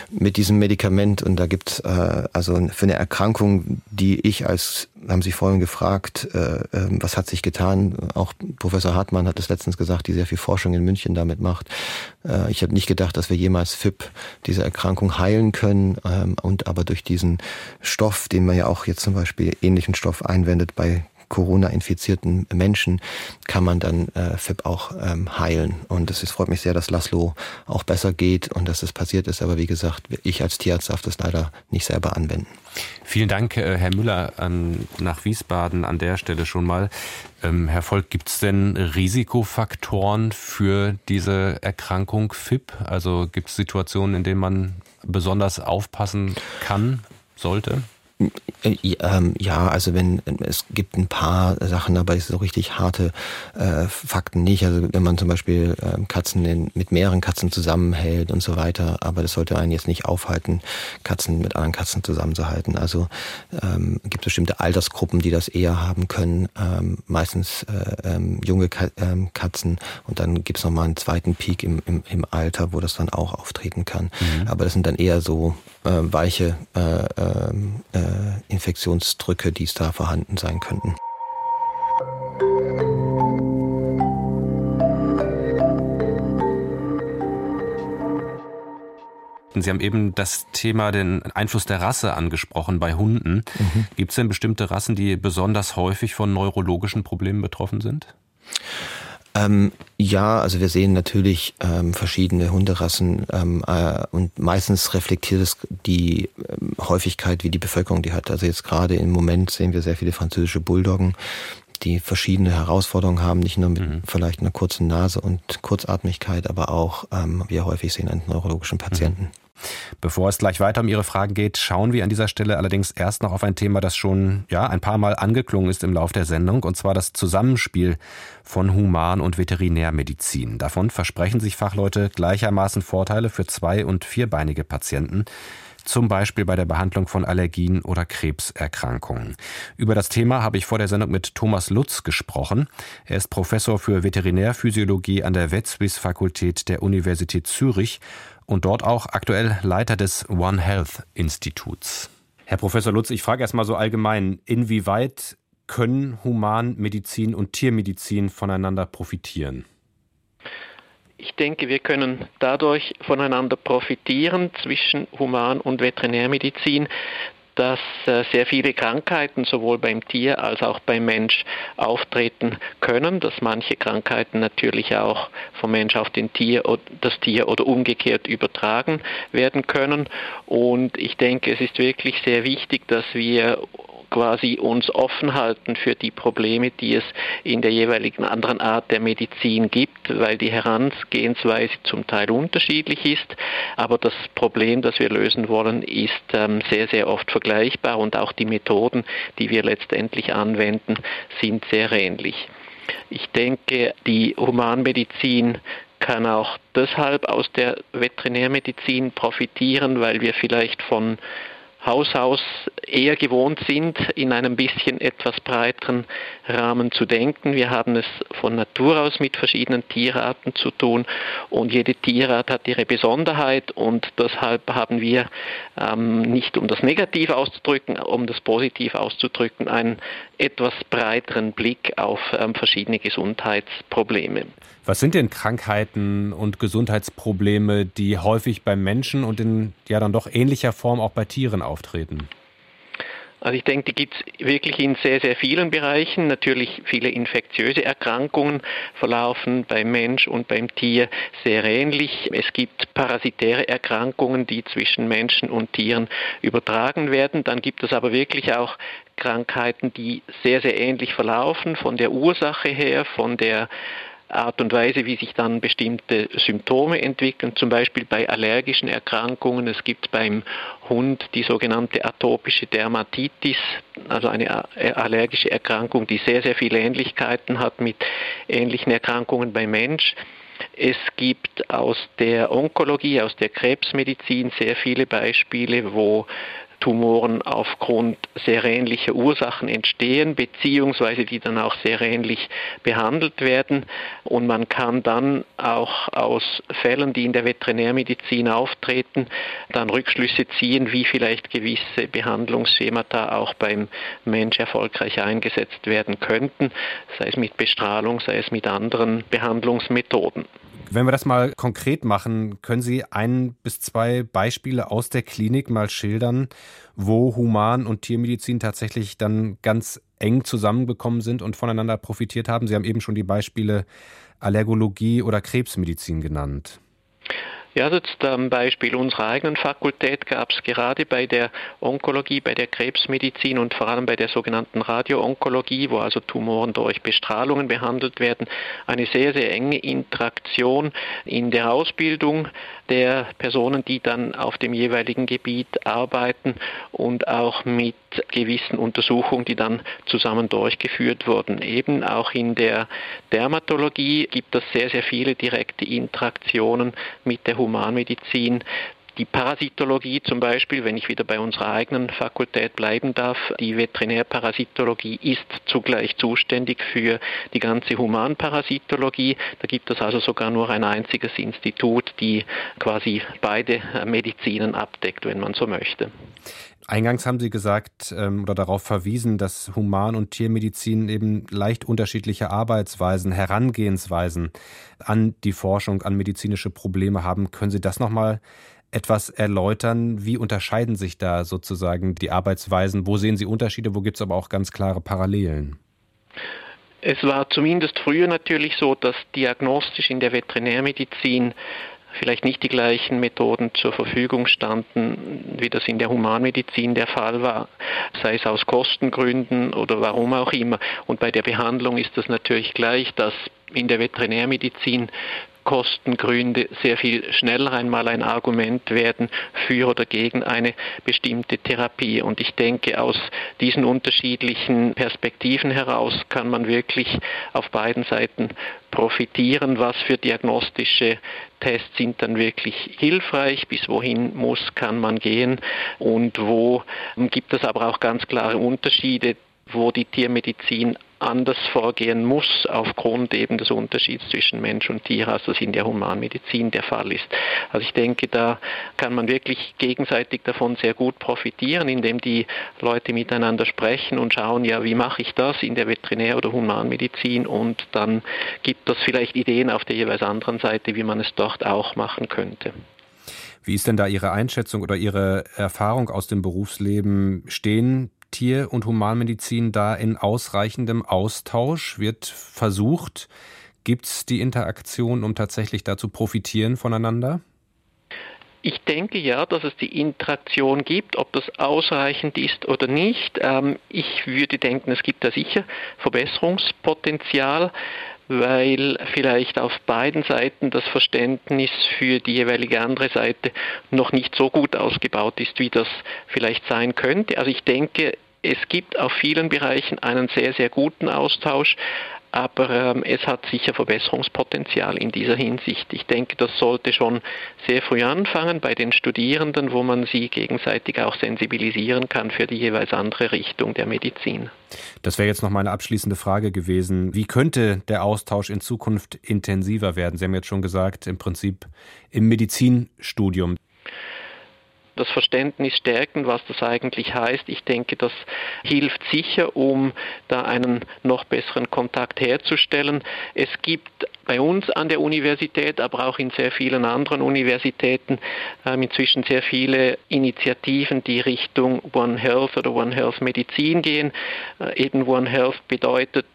mit diesem Medikament und da gibt äh, also für eine Erkrankung, die ich als, haben Sie vorhin gefragt, äh, äh, was hat sich getan? Auch Professor Hartmann hat es letztens gesagt, die sehr viel Forschung in München damit macht. Äh, ich habe nicht gedacht, dass wir jemals FIP, diese Erkrankung heilen können ähm, und aber durch diesen Stoff, den man ja auch jetzt zum Beispiel ähnlichen Stoff einwendet bei Corona-infizierten Menschen kann man dann äh, FIP auch ähm, heilen. Und es freut mich sehr, dass Laszlo auch besser geht und dass das passiert ist. Aber wie gesagt, ich als Tierarzt darf das leider nicht selber anwenden. Vielen Dank, äh, Herr Müller, an, nach Wiesbaden an der Stelle schon mal. Ähm, Herr Volk, gibt es denn Risikofaktoren für diese Erkrankung FIP? Also gibt es Situationen, in denen man besonders aufpassen kann, sollte? Ähm, ja, also wenn es gibt ein paar Sachen, aber so richtig harte äh, Fakten nicht. Also wenn man zum Beispiel äh, Katzen in, mit mehreren Katzen zusammenhält und so weiter, aber das sollte einen jetzt nicht aufhalten, Katzen mit anderen Katzen zusammenzuhalten. Also ähm, gibt bestimmte Altersgruppen, die das eher haben können, ähm, meistens äh, ähm, junge Ka ähm, Katzen und dann gibt es nochmal einen zweiten Peak im, im, im Alter, wo das dann auch auftreten kann. Mhm. Aber das sind dann eher so äh, weiche äh, ähm, äh, Infektionsdrücke, die es da vorhanden sein könnten. Sie haben eben das Thema den Einfluss der Rasse angesprochen bei Hunden. Mhm. Gibt es denn bestimmte Rassen, die besonders häufig von neurologischen Problemen betroffen sind? Ähm, ja, also wir sehen natürlich ähm, verschiedene Hunderassen ähm, äh, und meistens reflektiert es die ähm, Häufigkeit, wie die Bevölkerung die hat. Also jetzt gerade im Moment sehen wir sehr viele französische Bulldoggen, die verschiedene Herausforderungen haben, nicht nur mit mhm. vielleicht einer kurzen Nase und Kurzatmigkeit, aber auch, ähm, wir häufig sehen, an neurologischen Patienten. Mhm. Bevor es gleich weiter um Ihre Fragen geht, schauen wir an dieser Stelle allerdings erst noch auf ein Thema, das schon ja ein paar Mal angeklungen ist im Lauf der Sendung, und zwar das Zusammenspiel von Human- und Veterinärmedizin. Davon versprechen sich Fachleute gleichermaßen Vorteile für zwei- und vierbeinige Patienten zum Beispiel bei der Behandlung von Allergien oder Krebserkrankungen. Über das Thema habe ich vor der Sendung mit Thomas Lutz gesprochen. Er ist Professor für Veterinärphysiologie an der Wetzwis Fakultät der Universität Zürich und dort auch aktuell Leiter des One Health Instituts. Herr Professor Lutz, ich frage erstmal so allgemein, inwieweit können Humanmedizin und Tiermedizin voneinander profitieren? Ich denke, wir können dadurch voneinander profitieren zwischen Human- und Veterinärmedizin, dass äh, sehr viele Krankheiten sowohl beim Tier als auch beim Mensch auftreten können, dass manche Krankheiten natürlich auch vom Mensch auf den Tier, das Tier oder umgekehrt übertragen werden können. Und ich denke, es ist wirklich sehr wichtig, dass wir quasi uns offen halten für die Probleme, die es in der jeweiligen anderen Art der Medizin gibt, weil die Herangehensweise zum Teil unterschiedlich ist. Aber das Problem, das wir lösen wollen, ist ähm, sehr, sehr oft vergleichbar und auch die Methoden, die wir letztendlich anwenden, sind sehr ähnlich. Ich denke, die Humanmedizin kann auch deshalb aus der Veterinärmedizin profitieren, weil wir vielleicht von Haus aus eher gewohnt sind, in einem bisschen etwas breiteren Rahmen zu denken. Wir haben es von Natur aus mit verschiedenen Tierarten zu tun und jede Tierart hat ihre Besonderheit und deshalb haben wir ähm, nicht um das Negativ auszudrücken, um das Positiv auszudrücken, einen etwas breiteren Blick auf ähm, verschiedene Gesundheitsprobleme. Was sind denn Krankheiten und Gesundheitsprobleme, die häufig beim Menschen und in ja dann doch ähnlicher Form auch bei Tieren auftreten? Also ich denke, die gibt es wirklich in sehr, sehr vielen Bereichen. Natürlich viele infektiöse Erkrankungen verlaufen beim Mensch und beim Tier sehr ähnlich. Es gibt parasitäre Erkrankungen, die zwischen Menschen und Tieren übertragen werden. Dann gibt es aber wirklich auch Krankheiten, die sehr, sehr ähnlich verlaufen von der Ursache her, von der Art und Weise, wie sich dann bestimmte Symptome entwickeln, zum Beispiel bei allergischen Erkrankungen. Es gibt beim Hund die sogenannte atopische Dermatitis, also eine allergische Erkrankung, die sehr, sehr viele Ähnlichkeiten hat mit ähnlichen Erkrankungen beim Mensch. Es gibt aus der Onkologie, aus der Krebsmedizin sehr viele Beispiele, wo Tumoren aufgrund sehr ähnlicher Ursachen entstehen, beziehungsweise die dann auch sehr ähnlich behandelt werden. Und man kann dann auch aus Fällen, die in der Veterinärmedizin auftreten, dann Rückschlüsse ziehen, wie vielleicht gewisse Behandlungsschemata auch beim Mensch erfolgreich eingesetzt werden könnten, sei es mit Bestrahlung, sei es mit anderen Behandlungsmethoden. Wenn wir das mal konkret machen, können Sie ein bis zwei Beispiele aus der Klinik mal schildern, wo Human- und Tiermedizin tatsächlich dann ganz eng zusammengekommen sind und voneinander profitiert haben? Sie haben eben schon die Beispiele Allergologie oder Krebsmedizin genannt. Ja, jetzt am Beispiel unserer eigenen Fakultät gab es gerade bei der Onkologie, bei der Krebsmedizin und vor allem bei der sogenannten Radioonkologie, wo also Tumoren durch Bestrahlungen behandelt werden, eine sehr, sehr enge Interaktion in der Ausbildung der Personen, die dann auf dem jeweiligen Gebiet arbeiten und auch mit gewissen Untersuchungen, die dann zusammen durchgeführt wurden. Eben auch in der Dermatologie gibt es sehr, sehr viele direkte Interaktionen mit der Humanmedizin. Die Parasitologie zum Beispiel, wenn ich wieder bei unserer eigenen Fakultät bleiben darf, die Veterinärparasitologie ist zugleich zuständig für die ganze Humanparasitologie. Da gibt es also sogar nur ein einziges Institut, die quasi beide Medizinen abdeckt, wenn man so möchte. Eingangs haben Sie gesagt ähm, oder darauf verwiesen, dass Human- und Tiermedizin eben leicht unterschiedliche Arbeitsweisen, Herangehensweisen an die Forschung, an medizinische Probleme haben. Können Sie das nochmal etwas erläutern? Wie unterscheiden sich da sozusagen die Arbeitsweisen? Wo sehen Sie Unterschiede? Wo gibt es aber auch ganz klare Parallelen? Es war zumindest früher natürlich so, dass diagnostisch in der Veterinärmedizin vielleicht nicht die gleichen Methoden zur Verfügung standen, wie das in der Humanmedizin der Fall war, sei es aus Kostengründen oder warum auch immer. Und bei der Behandlung ist das natürlich gleich, dass in der Veterinärmedizin Kostengründe sehr viel schneller einmal ein Argument werden für oder gegen eine bestimmte Therapie. Und ich denke, aus diesen unterschiedlichen Perspektiven heraus kann man wirklich auf beiden Seiten profitieren, was für diagnostische Tests sind dann wirklich hilfreich, bis wohin muss, kann man gehen? Und wo gibt es aber auch ganz klare Unterschiede, wo die Tiermedizin anders vorgehen muss aufgrund eben des Unterschieds zwischen Mensch und Tier, als das in der Humanmedizin der Fall ist. Also ich denke, da kann man wirklich gegenseitig davon sehr gut profitieren, indem die Leute miteinander sprechen und schauen, ja, wie mache ich das in der Veterinär- oder Humanmedizin und dann gibt es vielleicht Ideen auf der jeweils anderen Seite, wie man es dort auch machen könnte. Wie ist denn da Ihre Einschätzung oder Ihre Erfahrung aus dem Berufsleben? Stehen Tier- und Humanmedizin da in ausreichendem Austausch? Wird versucht, gibt es die Interaktion, um tatsächlich da zu profitieren voneinander? Ich denke ja, dass es die Interaktion gibt, ob das ausreichend ist oder nicht. Ähm, ich würde denken, es gibt da sicher Verbesserungspotenzial, weil vielleicht auf beiden Seiten das Verständnis für die jeweilige andere Seite noch nicht so gut ausgebaut ist, wie das vielleicht sein könnte. Also ich denke, es gibt auf vielen Bereichen einen sehr, sehr guten Austausch, aber ähm, es hat sicher Verbesserungspotenzial in dieser Hinsicht. Ich denke, das sollte schon sehr früh anfangen bei den Studierenden, wo man sie gegenseitig auch sensibilisieren kann für die jeweils andere Richtung der Medizin. Das wäre jetzt noch meine abschließende Frage gewesen. Wie könnte der Austausch in Zukunft intensiver werden? Sie haben jetzt schon gesagt, im Prinzip im Medizinstudium das Verständnis stärken, was das eigentlich heißt. Ich denke, das hilft sicher, um da einen noch besseren Kontakt herzustellen. Es gibt bei uns an der Universität, aber auch in sehr vielen anderen Universitäten äh, inzwischen sehr viele Initiativen, die Richtung One Health oder One Health Medizin gehen. Äh, eben One Health bedeutet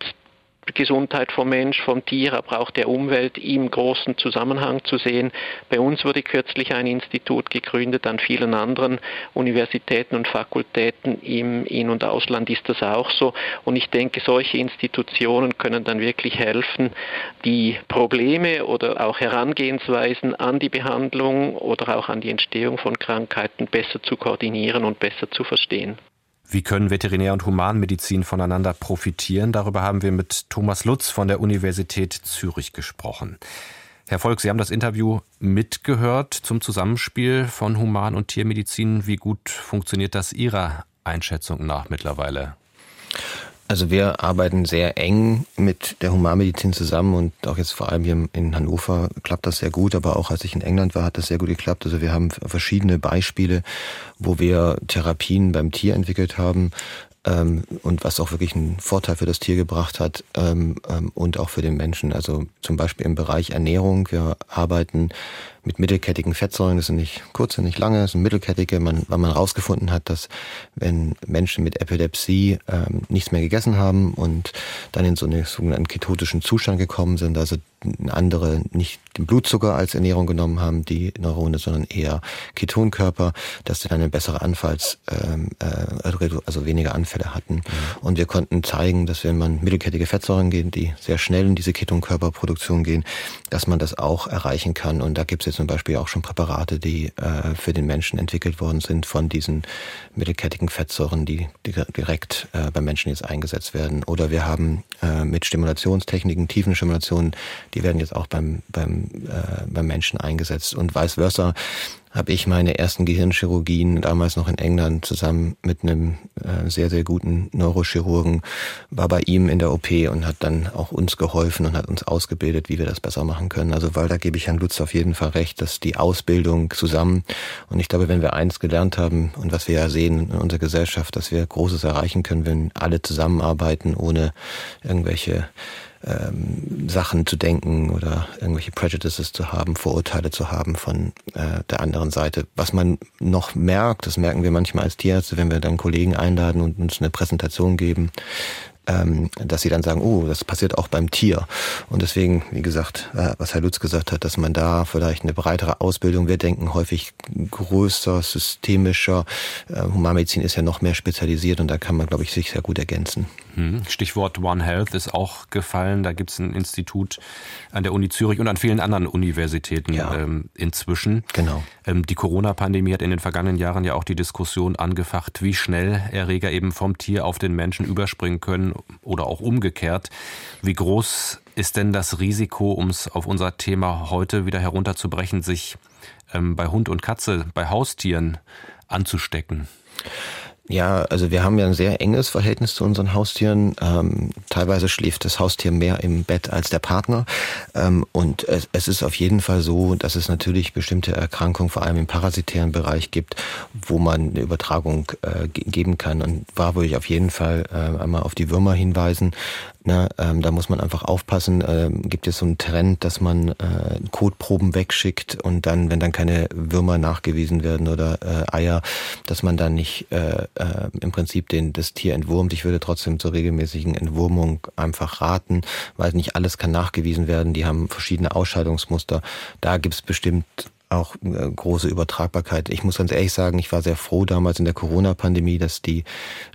Gesundheit vom Mensch, vom Tier, aber auch der Umwelt im großen Zusammenhang zu sehen. Bei uns wurde kürzlich ein Institut gegründet, an vielen anderen Universitäten und Fakultäten im In- und Ausland ist das auch so. Und ich denke, solche Institutionen können dann wirklich helfen, die Probleme oder auch Herangehensweisen an die Behandlung oder auch an die Entstehung von Krankheiten besser zu koordinieren und besser zu verstehen. Wie können Veterinär- und Humanmedizin voneinander profitieren? Darüber haben wir mit Thomas Lutz von der Universität Zürich gesprochen. Herr Volk, Sie haben das Interview mitgehört zum Zusammenspiel von Human- und Tiermedizin. Wie gut funktioniert das Ihrer Einschätzung nach mittlerweile? Also wir arbeiten sehr eng mit der Humanmedizin zusammen und auch jetzt vor allem hier in Hannover klappt das sehr gut, aber auch als ich in England war, hat das sehr gut geklappt. Also wir haben verschiedene Beispiele, wo wir Therapien beim Tier entwickelt haben, ähm, und was auch wirklich einen Vorteil für das Tier gebracht hat ähm, ähm, und auch für den Menschen. Also zum Beispiel im Bereich Ernährung. Wir arbeiten mit mittelkettigen Fettsäuren. Das sind nicht kurze, nicht lange, das sind mittelkettige, man, weil man herausgefunden hat, dass wenn Menschen mit Epilepsie ähm, nichts mehr gegessen haben und dann in so einen sogenannten ketotischen Zustand gekommen sind, also andere nicht den Blutzucker als Ernährung genommen haben, die Neurone, sondern eher Ketonkörper, dass sie dann eine bessere Anfalls, ähm, äh, also weniger Anfälle hatten. Mhm. Und wir konnten zeigen, dass wenn man mittelkettige Fettsäuren gehen, die sehr schnell in diese Ketonkörperproduktion gehen, dass man das auch erreichen kann. Und da gibt es zum Beispiel auch schon Präparate, die äh, für den Menschen entwickelt worden sind von diesen mittelkettigen Fettsäuren, die, die direkt äh, beim Menschen jetzt eingesetzt werden. Oder wir haben äh, mit Stimulationstechniken, tiefen Stimulationen, die werden jetzt auch beim, beim, äh, beim Menschen eingesetzt. Und vice versa habe ich meine ersten Gehirnchirurgien damals noch in England zusammen mit einem äh, sehr, sehr guten Neurochirurgen, war bei ihm in der OP und hat dann auch uns geholfen und hat uns ausgebildet, wie wir das besser machen können. Also weil da gebe ich Herrn Lutz auf jeden Fall recht, dass die Ausbildung zusammen und ich glaube, wenn wir eins gelernt haben und was wir ja sehen in unserer Gesellschaft, dass wir Großes erreichen können, wenn alle zusammenarbeiten, ohne irgendwelche ähm, Sachen zu denken oder irgendwelche Prejudices zu haben, Vorurteile zu haben von äh, der anderen Seite. Was man noch merkt, das merken wir manchmal als Tierärzte, wenn wir dann Kollegen einladen und uns eine Präsentation geben, ähm, dass sie dann sagen, oh, das passiert auch beim Tier. Und deswegen, wie gesagt, äh, was Herr Lutz gesagt hat, dass man da vielleicht eine breitere Ausbildung, wir denken häufig größer, systemischer. Äh, Humanmedizin ist ja noch mehr spezialisiert und da kann man, glaube ich, sich sehr gut ergänzen. Hm. Stichwort One Health ist auch gefallen. Da gibt es ein Institut an der Uni Zürich und an vielen anderen Universitäten ja. ähm, inzwischen. Genau. Ähm, die Corona-Pandemie hat in den vergangenen Jahren ja auch die Diskussion angefacht, wie schnell Erreger eben vom Tier auf den Menschen überspringen können oder auch umgekehrt. Wie groß ist denn das Risiko, um es auf unser Thema heute wieder herunterzubrechen, sich ähm, bei Hund und Katze, bei Haustieren anzustecken? Ja, also wir haben ja ein sehr enges Verhältnis zu unseren Haustieren. Ähm, teilweise schläft das Haustier mehr im Bett als der Partner. Ähm, und es, es, ist auf jeden Fall so, dass es natürlich bestimmte Erkrankungen, vor allem im parasitären Bereich gibt, wo man eine Übertragung äh, geben kann. Und da würde ich auf jeden Fall äh, einmal auf die Würmer hinweisen. Ne, ähm, da muss man einfach aufpassen. Ähm, gibt es so einen Trend, dass man äh, Kotproben wegschickt und dann, wenn dann keine Würmer nachgewiesen werden oder äh, Eier, dass man dann nicht äh, äh, im Prinzip den, das Tier entwurmt. Ich würde trotzdem zur regelmäßigen Entwurmung einfach raten, weil nicht alles kann nachgewiesen werden. Die haben verschiedene Ausscheidungsmuster. Da gibt es bestimmt auch äh, große Übertragbarkeit. Ich muss ganz ehrlich sagen, ich war sehr froh damals in der Corona-Pandemie, dass die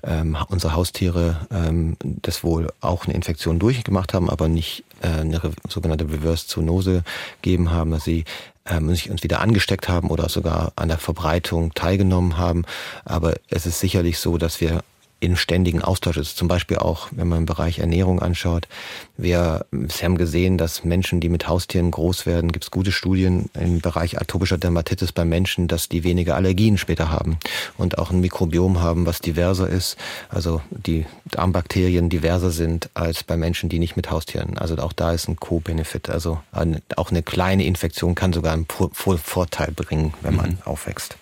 ähm, unsere Haustiere ähm, das wohl auch eine Infektion durchgemacht haben, aber nicht äh, eine sogenannte Reverse-Zoonose gegeben haben, dass sie ähm, sich uns wieder angesteckt haben oder sogar an der Verbreitung teilgenommen haben. Aber es ist sicherlich so, dass wir in ständigen Austausch ist. Zum Beispiel auch, wenn man im Bereich Ernährung anschaut. Wir, wir haben gesehen, dass Menschen, die mit Haustieren groß werden, gibt es gute Studien im Bereich atopischer Dermatitis bei Menschen, dass die weniger Allergien später haben und auch ein Mikrobiom haben, was diverser ist. Also die Darmbakterien diverser sind als bei Menschen, die nicht mit Haustieren. Also auch da ist ein Co-Benefit. Also auch eine kleine Infektion kann sogar einen Vorteil bringen, wenn man mhm. aufwächst.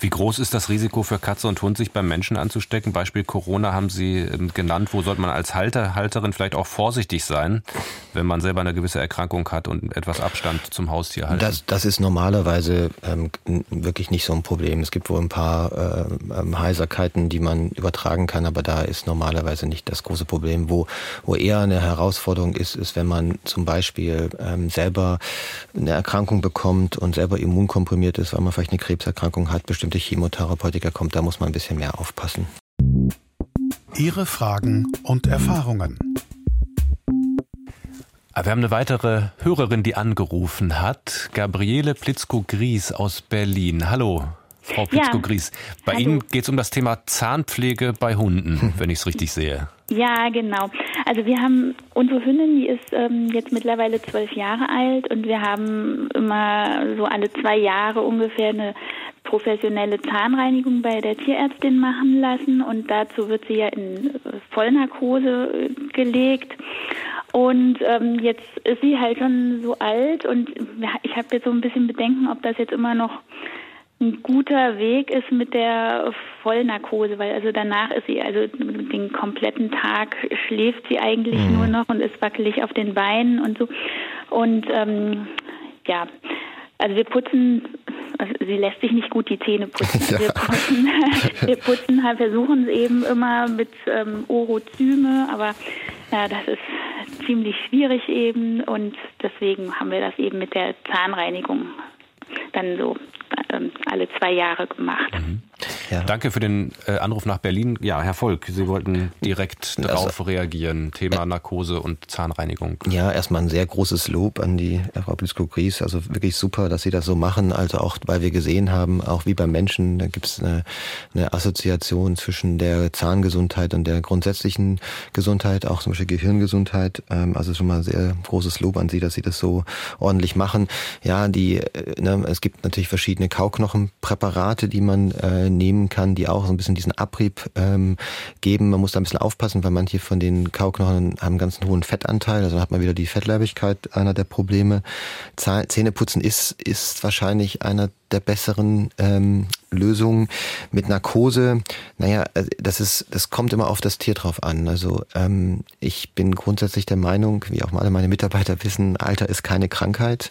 Wie groß ist das Risiko für Katze und Hund, sich beim Menschen anzustecken? Beispiel Corona haben Sie ähm, genannt. Wo sollte man als Halter, Halterin vielleicht auch vorsichtig sein, wenn man selber eine gewisse Erkrankung hat und etwas Abstand zum Haustier halten? Das, das ist normalerweise ähm, wirklich nicht so ein Problem. Es gibt wohl ein paar äh, ähm, Heiserkeiten, die man übertragen kann, aber da ist normalerweise nicht das große Problem. Wo, wo eher eine Herausforderung ist, ist, wenn man zum Beispiel ähm, selber eine Erkrankung bekommt und selber immunkomprimiert ist, weil man vielleicht eine Krebserkrankung hat hat, bestimmte Chemotherapeutika kommt, da muss man ein bisschen mehr aufpassen. Ihre Fragen und Erfahrungen. Ah, wir haben eine weitere Hörerin, die angerufen hat. Gabriele Plitzko-Gries aus Berlin. Hallo, Frau Plitzko-Gries. Bei Hallo. Ihnen geht es um das Thema Zahnpflege bei Hunden, wenn ich es richtig sehe. Ja, genau. Also wir haben unsere Hündin, die ist ähm, jetzt mittlerweile zwölf Jahre alt und wir haben immer so alle zwei Jahre ungefähr eine professionelle Zahnreinigung bei der Tierärztin machen lassen und dazu wird sie ja in Vollnarkose äh, gelegt. Und ähm, jetzt ist sie halt schon so alt und ich habe jetzt so ein bisschen Bedenken, ob das jetzt immer noch ein guter Weg ist mit der Vollnarkose, weil also danach ist sie, also den kompletten Tag schläft sie eigentlich mhm. nur noch und ist wackelig auf den Beinen und so. Und ähm, ja, also wir putzen, also sie lässt sich nicht gut die Zähne putzen. Ja. Wir putzen, wir putzen halt, versuchen es eben immer mit ähm, Orozyme, aber ja, das ist ziemlich schwierig eben und deswegen haben wir das eben mit der Zahnreinigung dann so ähm, alle zwei Jahre gemacht. Mhm. Ja. Danke für den äh, Anruf nach Berlin. Ja, Herr Volk, Sie wollten direkt also, darauf reagieren. Thema Narkose und Zahnreinigung. Ja, erstmal ein sehr großes Lob an die Frau Blisko-Gries. Also wirklich super, dass Sie das so machen. Also auch, weil wir gesehen haben, auch wie beim Menschen, da gibt es eine, eine Assoziation zwischen der Zahngesundheit und der grundsätzlichen Gesundheit, auch zum Beispiel Gehirngesundheit. Ähm, also schon mal sehr großes Lob an Sie, dass Sie das so ordentlich machen. Ja, die, äh, ne, es gibt natürlich verschiedene Kauknochenpräparate, die man äh, nehmen kann, die auch so ein bisschen diesen Abrieb ähm, geben. Man muss da ein bisschen aufpassen, weil manche von den Kauknochen haben ganz einen hohen Fettanteil. Also hat man wieder die Fettleibigkeit einer der Probleme. Zähneputzen ist, ist wahrscheinlich einer der besseren ähm, Lösungen. Mit Narkose, naja, äh, das ist, das kommt immer auf das Tier drauf an. Also ähm, ich bin grundsätzlich der Meinung, wie auch alle meine Mitarbeiter wissen, Alter ist keine Krankheit.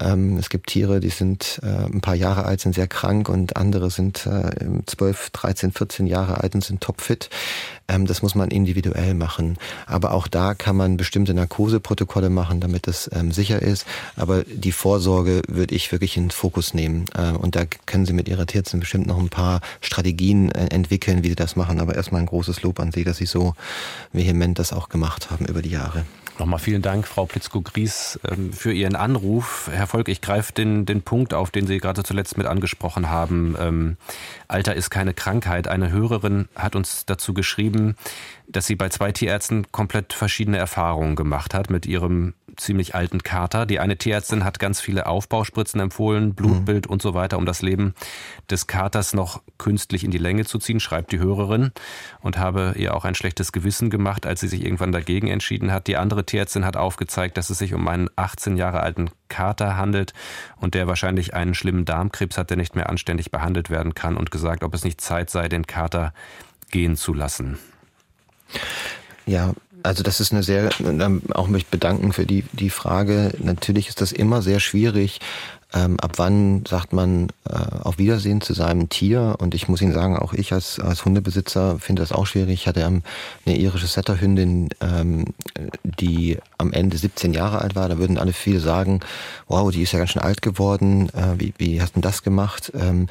Ähm, es gibt Tiere, die sind äh, ein paar Jahre alt, sind sehr krank und andere sind äh, 12, 13, 14 Jahre alt und sind topfit. Ähm, das muss man individuell machen. Aber auch da kann man bestimmte Narkoseprotokolle machen, damit es ähm, sicher ist. Aber die Vorsorge würde ich wirklich in den Fokus nehmen. Äh, und da können Sie mit Ihrer Tierärztin bestimmt noch ein paar Strategien äh, entwickeln, wie Sie das machen. Aber erstmal ein großes Lob an Sie, dass Sie so vehement das auch gemacht haben über die Jahre. Nochmal vielen Dank, Frau Plitzko-Gries, ähm, für Ihren Anruf. Herr Volk, ich greife den, den Punkt auf, den Sie gerade zuletzt mit angesprochen haben. Alter ist keine Krankheit. Eine Hörerin hat uns dazu geschrieben, dass sie bei zwei Tierärzten komplett verschiedene Erfahrungen gemacht hat mit ihrem ziemlich alten Kater. Die eine Tierärztin hat ganz viele Aufbauspritzen empfohlen, Blutbild mhm. und so weiter, um das Leben des Katers noch künstlich in die Länge zu ziehen, schreibt die Hörerin und habe ihr auch ein schlechtes Gewissen gemacht, als sie sich irgendwann dagegen entschieden hat. Die andere Tierärztin hat aufgezeigt, dass es sich um einen 18 Jahre alten Kater handelt und der wahrscheinlich einen schlimmen Darmkrebs hat, der nicht mehr anständig behandelt werden kann und gesagt, ob es nicht Zeit sei, den Kater gehen zu lassen. Ja, also das ist eine sehr, auch mich bedanken für die, die Frage. Natürlich ist das immer sehr schwierig. Ähm, ab wann sagt man äh, auf Wiedersehen zu seinem Tier? Und ich muss Ihnen sagen, auch ich als, als Hundebesitzer finde das auch schwierig. Ich hatte ähm, eine irische Setterhündin, ähm, die am Ende 17 Jahre alt war. Da würden alle viele sagen, wow, die ist ja ganz schön alt geworden. Äh, wie, wie hast du das gemacht? Ähm,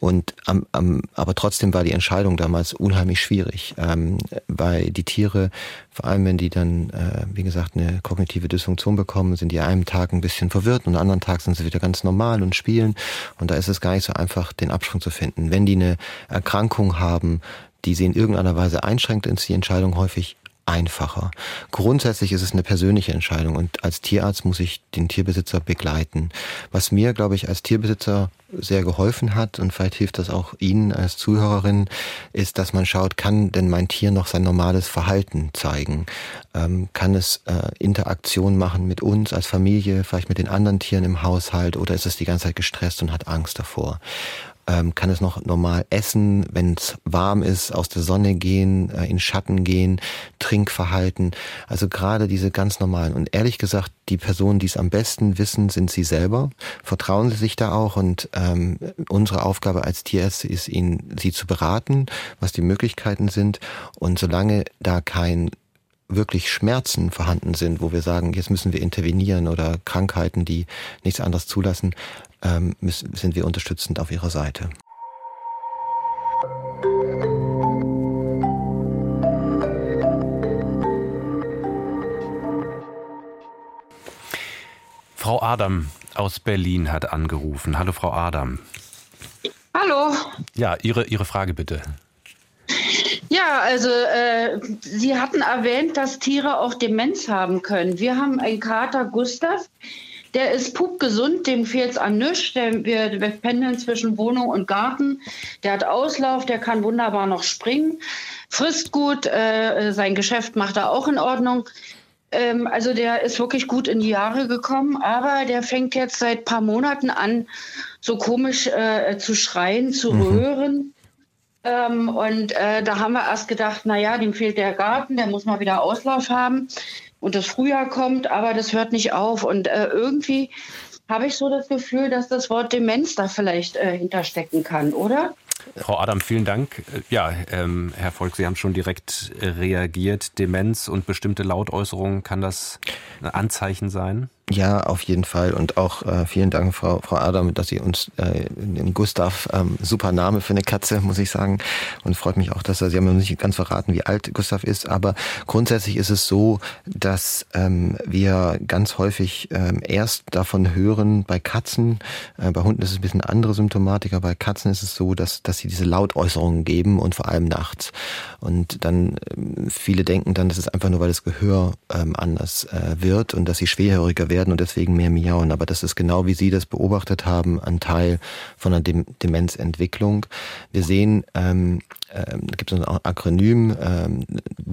und am, am, aber trotzdem war die Entscheidung damals unheimlich schwierig, ähm, weil die Tiere, vor allem wenn die dann, äh, wie gesagt, eine kognitive Dysfunktion bekommen, sind die einen Tag ein bisschen verwirrt und am anderen Tag sind sie wieder ganz normal und spielen. Und da ist es gar nicht so einfach, den Absprung zu finden. Wenn die eine Erkrankung haben, die sie in irgendeiner Weise einschränkt, ist die Entscheidung häufig einfacher. Grundsätzlich ist es eine persönliche Entscheidung und als Tierarzt muss ich den Tierbesitzer begleiten. Was mir, glaube ich, als Tierbesitzer sehr geholfen hat und vielleicht hilft das auch Ihnen als Zuhörerin, ist, dass man schaut, kann denn mein Tier noch sein normales Verhalten zeigen? Ähm, kann es äh, Interaktion machen mit uns als Familie, vielleicht mit den anderen Tieren im Haushalt oder ist es die ganze Zeit gestresst und hat Angst davor? Ähm, kann es noch normal essen, wenn es warm ist, aus der Sonne gehen, äh, in Schatten gehen, Trinkverhalten. Also gerade diese ganz normalen. Und ehrlich gesagt, die Personen, die es am besten wissen, sind sie selber. Vertrauen sie sich da auch und ähm, unsere Aufgabe als Tierärzte ist, ihnen sie zu beraten, was die Möglichkeiten sind. Und solange da kein wirklich Schmerzen vorhanden sind, wo wir sagen, jetzt müssen wir intervenieren oder Krankheiten, die nichts anderes zulassen, ähm, sind wir unterstützend auf ihrer Seite. Frau Adam aus Berlin hat angerufen. Hallo, Frau Adam. Hallo. Ja, Ihre, Ihre Frage bitte. Ja, Ja, also äh, Sie hatten erwähnt, dass Tiere auch Demenz haben können. Wir haben einen Kater Gustav, der ist pupgesund, dem fehlt es an nichts. wir, wir pendeln zwischen Wohnung und Garten. Der hat Auslauf, der kann wunderbar noch springen, frisst gut, äh, sein Geschäft macht er auch in Ordnung. Ähm, also der ist wirklich gut in die Jahre gekommen, aber der fängt jetzt seit ein paar Monaten an, so komisch äh, zu schreien, zu mhm. röhren. Ähm, und äh, da haben wir erst gedacht, naja, dem fehlt der Garten, der muss mal wieder Auslauf haben und das Frühjahr kommt, aber das hört nicht auf. Und äh, irgendwie habe ich so das Gefühl, dass das Wort Demenz da vielleicht äh, hinterstecken kann, oder? Frau Adam, vielen Dank. Ja, ähm, Herr Volk, Sie haben schon direkt reagiert. Demenz und bestimmte Lautäußerungen, kann das ein Anzeichen sein? Ja, auf jeden Fall. Und auch äh, vielen Dank, Frau, Frau Adam, dass Sie uns äh, Gustav, ähm, super Name für eine Katze, muss ich sagen. Und freut mich auch, dass er, Sie haben noch nicht ganz verraten, wie alt Gustav ist. Aber grundsätzlich ist es so, dass ähm, wir ganz häufig ähm, erst davon hören bei Katzen. Äh, bei Hunden ist es ein bisschen andere Symptomatik, aber bei Katzen ist es so, dass, dass sie diese Lautäußerungen geben und vor allem nachts. Und dann ähm, viele denken dann, das ist einfach nur, weil das Gehör ähm, anders äh, wird und dass sie schwerhöriger werden und deswegen mehr miauen. Aber das ist genau wie Sie das beobachtet haben, ein Teil von einer Demenzentwicklung. Wir sehen, ähm, äh, da gibt es ein Akronym, ähm,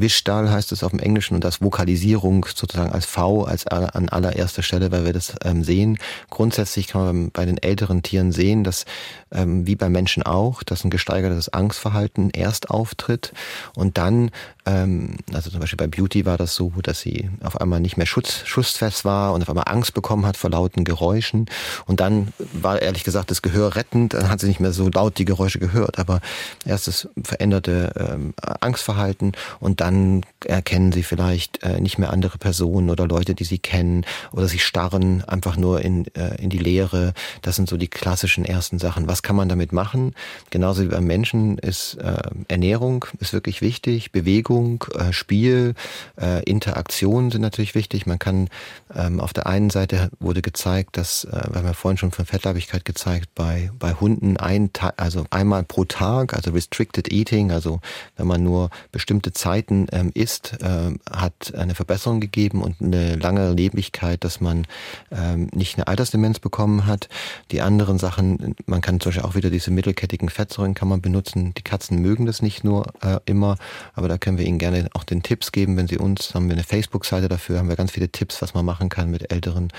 heißt es auf dem Englischen und das Vokalisierung sozusagen als V als an allererster Stelle, weil wir das ähm, sehen. Grundsätzlich kann man bei den älteren Tieren sehen, dass ähm, wie beim Menschen auch, dass ein gesteigertes Angstverhalten erst auftritt und dann ähm, also zum Beispiel bei Beauty war das so, dass sie auf einmal nicht mehr schutz, schussfest war und auf einmal Angst bekommen hat vor lauten Geräuschen. Und dann war ehrlich gesagt das Gehör rettend, dann hat sie nicht mehr so laut die Geräusche gehört. Aber erst das veränderte ähm, Angstverhalten und dann erkennen sie vielleicht äh, nicht mehr andere Personen oder Leute, die sie kennen oder sie starren einfach nur in, äh, in die Leere. Das sind so die klassischen ersten Sachen. Was kann man damit machen? Genauso wie beim Menschen ist äh, Ernährung ist wirklich wichtig, Bewegung äh, Spiel, äh, Interaktion sind natürlich wichtig. Man kann ähm, auf der einen Seite wurde gezeigt, dass, äh, wir haben ja vorhin schon von Fettleibigkeit gezeigt, bei, bei Hunden ein also einmal pro Tag, also Restricted Eating, also wenn man nur bestimmte Zeiten ähm, isst, äh, hat eine Verbesserung gegeben und eine lange Lebigkeit, dass man ähm, nicht eine Altersdemenz bekommen hat. Die anderen Sachen, man kann zum Beispiel auch wieder diese mittelkettigen Fettsäuren kann man benutzen. Die Katzen mögen das nicht nur äh, immer, aber da können wir Ihnen gerne auch den Tipps geben, wenn Sie uns, haben wir eine Facebook-Seite dafür, haben wir ganz viele Tipps, was man machen kann mit älteren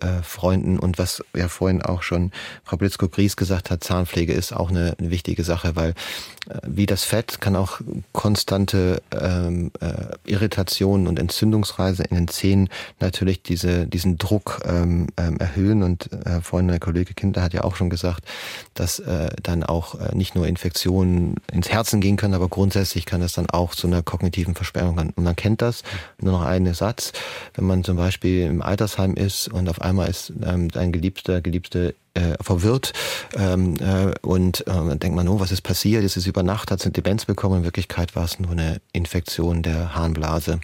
äh, Freunden und was ja vorhin auch schon Frau Blitzko-Gries gesagt hat, Zahnpflege ist auch eine, eine wichtige Sache, weil wie das Fett kann auch konstante ähm, äh, Irritationen und Entzündungsreise in den Zähnen natürlich diese, diesen Druck ähm, ähm, erhöhen. Und äh, vorhin der Kollege Kinder hat ja auch schon gesagt, dass äh, dann auch äh, nicht nur Infektionen ins Herzen gehen können, aber grundsätzlich kann es dann auch zu einer kognitiven Versperrung kommen. Und man kennt das, nur noch einen Satz, wenn man zum Beispiel im Altersheim ist und auf einmal ist ähm, dein Geliebter, Geliebte äh, verwirrt ähm, äh, und äh, dann denkt man, oh, was ist passiert? Ist es über Nacht, hat es eine Demenz bekommen? In Wirklichkeit war es nur eine Infektion der Harnblase.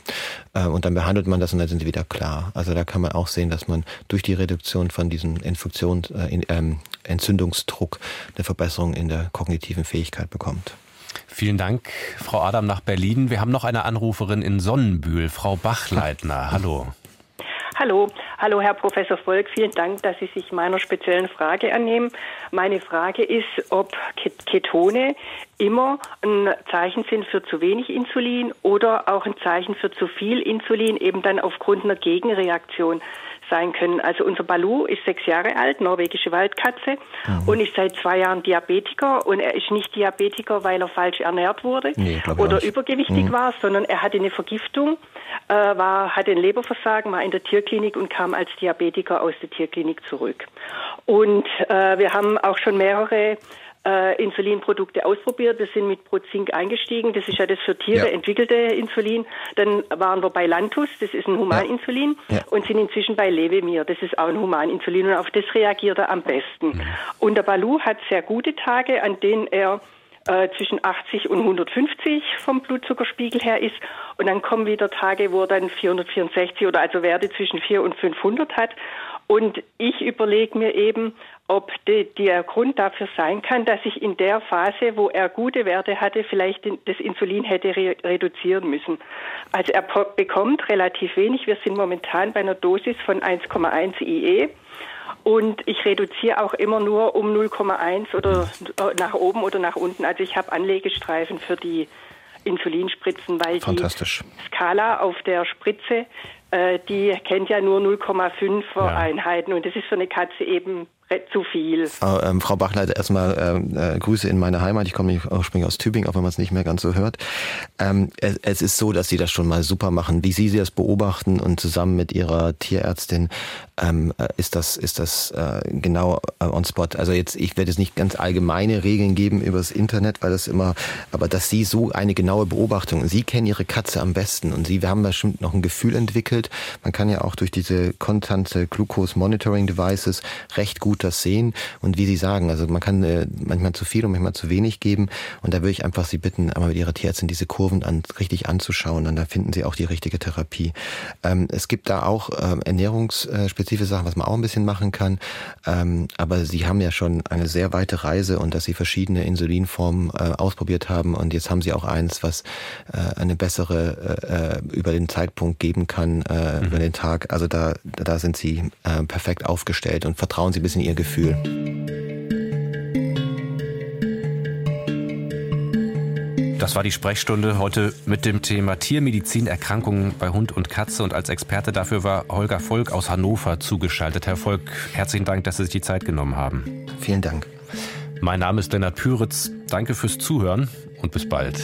Äh, und dann behandelt man das und dann sind sie wieder klar. Also da kann man auch sehen, dass man durch die Reduktion von diesem Infektions, äh, in, ähm, Entzündungsdruck eine Verbesserung in der kognitiven Fähigkeit bekommt. Vielen Dank, Frau Adam, nach Berlin. Wir haben noch eine Anruferin in Sonnenbühl, Frau Bachleitner. Hallo. Hallo, hallo Herr Professor Volk, vielen Dank, dass Sie sich meiner speziellen Frage annehmen. Meine Frage ist, ob Ketone immer ein Zeichen sind für zu wenig Insulin oder auch ein Zeichen für zu viel Insulin, eben dann aufgrund einer Gegenreaktion sein können. Also unser Balu ist sechs Jahre alt, norwegische Waldkatze mhm. und ist seit zwei Jahren Diabetiker und er ist nicht Diabetiker, weil er falsch ernährt wurde nee, oder übergewichtig mhm. war, sondern er hatte eine Vergiftung, äh, war, hatte ein Leberversagen, war in der Tierklinik und kam als Diabetiker aus der Tierklinik zurück. Und äh, wir haben auch schon mehrere äh, Insulinprodukte ausprobiert. Wir sind mit Prozink eingestiegen. Das ist ja das für Tiere ja. entwickelte Insulin. Dann waren wir bei Lantus, das ist ein Humaninsulin. Ja. Ja. Und sind inzwischen bei Levemir, das ist auch ein Humaninsulin. Und auf das reagiert er am besten. Mhm. Und der Balu hat sehr gute Tage, an denen er äh, zwischen 80 und 150 vom Blutzuckerspiegel her ist. Und dann kommen wieder Tage, wo er dann 464 oder also Werte zwischen 4 und 500 hat. Und ich überlege mir eben, ob die, der Grund dafür sein kann, dass ich in der Phase, wo er gute Werte hatte, vielleicht das Insulin hätte re reduzieren müssen. Also er bekommt relativ wenig. Wir sind momentan bei einer Dosis von 1,1 IE. Und ich reduziere auch immer nur um 0,1 oder nach oben oder nach unten. Also ich habe Anlegestreifen für die Insulinspritzen, weil die Skala auf der Spritze, äh, die kennt ja nur 0,5 ja. Einheiten und das ist für eine Katze eben zu viel. Ähm, Frau Bachleit, erstmal ähm, äh, Grüße in meine Heimat. Ich komme ursprünglich aus Tübingen, auch wenn man es nicht mehr ganz so hört. Ähm, es, es, ist so, dass Sie das schon mal super machen. Wie Sie das beobachten und zusammen mit Ihrer Tierärztin ähm, äh, ist das, ist das äh, genau äh, on spot. Also jetzt, ich werde jetzt nicht ganz allgemeine Regeln geben übers Internet, weil das immer, aber dass Sie so eine genaue Beobachtung, Sie kennen Ihre Katze am besten und Sie, haben bestimmt noch ein Gefühl entwickelt. Man kann ja auch durch diese konstante Glucose Monitoring Devices recht gut gut das sehen und wie Sie sagen, also man kann äh, manchmal zu viel und manchmal zu wenig geben und da würde ich einfach Sie bitten, einmal mit Ihrer Tierärztin diese Kurven an, richtig anzuschauen und da finden Sie auch die richtige Therapie. Ähm, es gibt da auch ähm, ernährungsspezifische Sachen, was man auch ein bisschen machen kann, ähm, aber Sie haben ja schon eine sehr weite Reise und dass Sie verschiedene Insulinformen äh, ausprobiert haben und jetzt haben Sie auch eins, was äh, eine bessere äh, äh über den Zeitpunkt geben kann, äh, mhm. über den Tag. Also da, da sind Sie äh, perfekt aufgestellt und vertrauen Sie ein bisschen ihr Gefühl. Das war die Sprechstunde heute mit dem Thema Tiermedizin, Erkrankungen bei Hund und Katze. Und als Experte dafür war Holger Volk aus Hannover zugeschaltet. Herr Volk, herzlichen Dank, dass Sie sich die Zeit genommen haben. Vielen Dank. Mein Name ist Lennart Püritz. Danke fürs Zuhören und bis bald.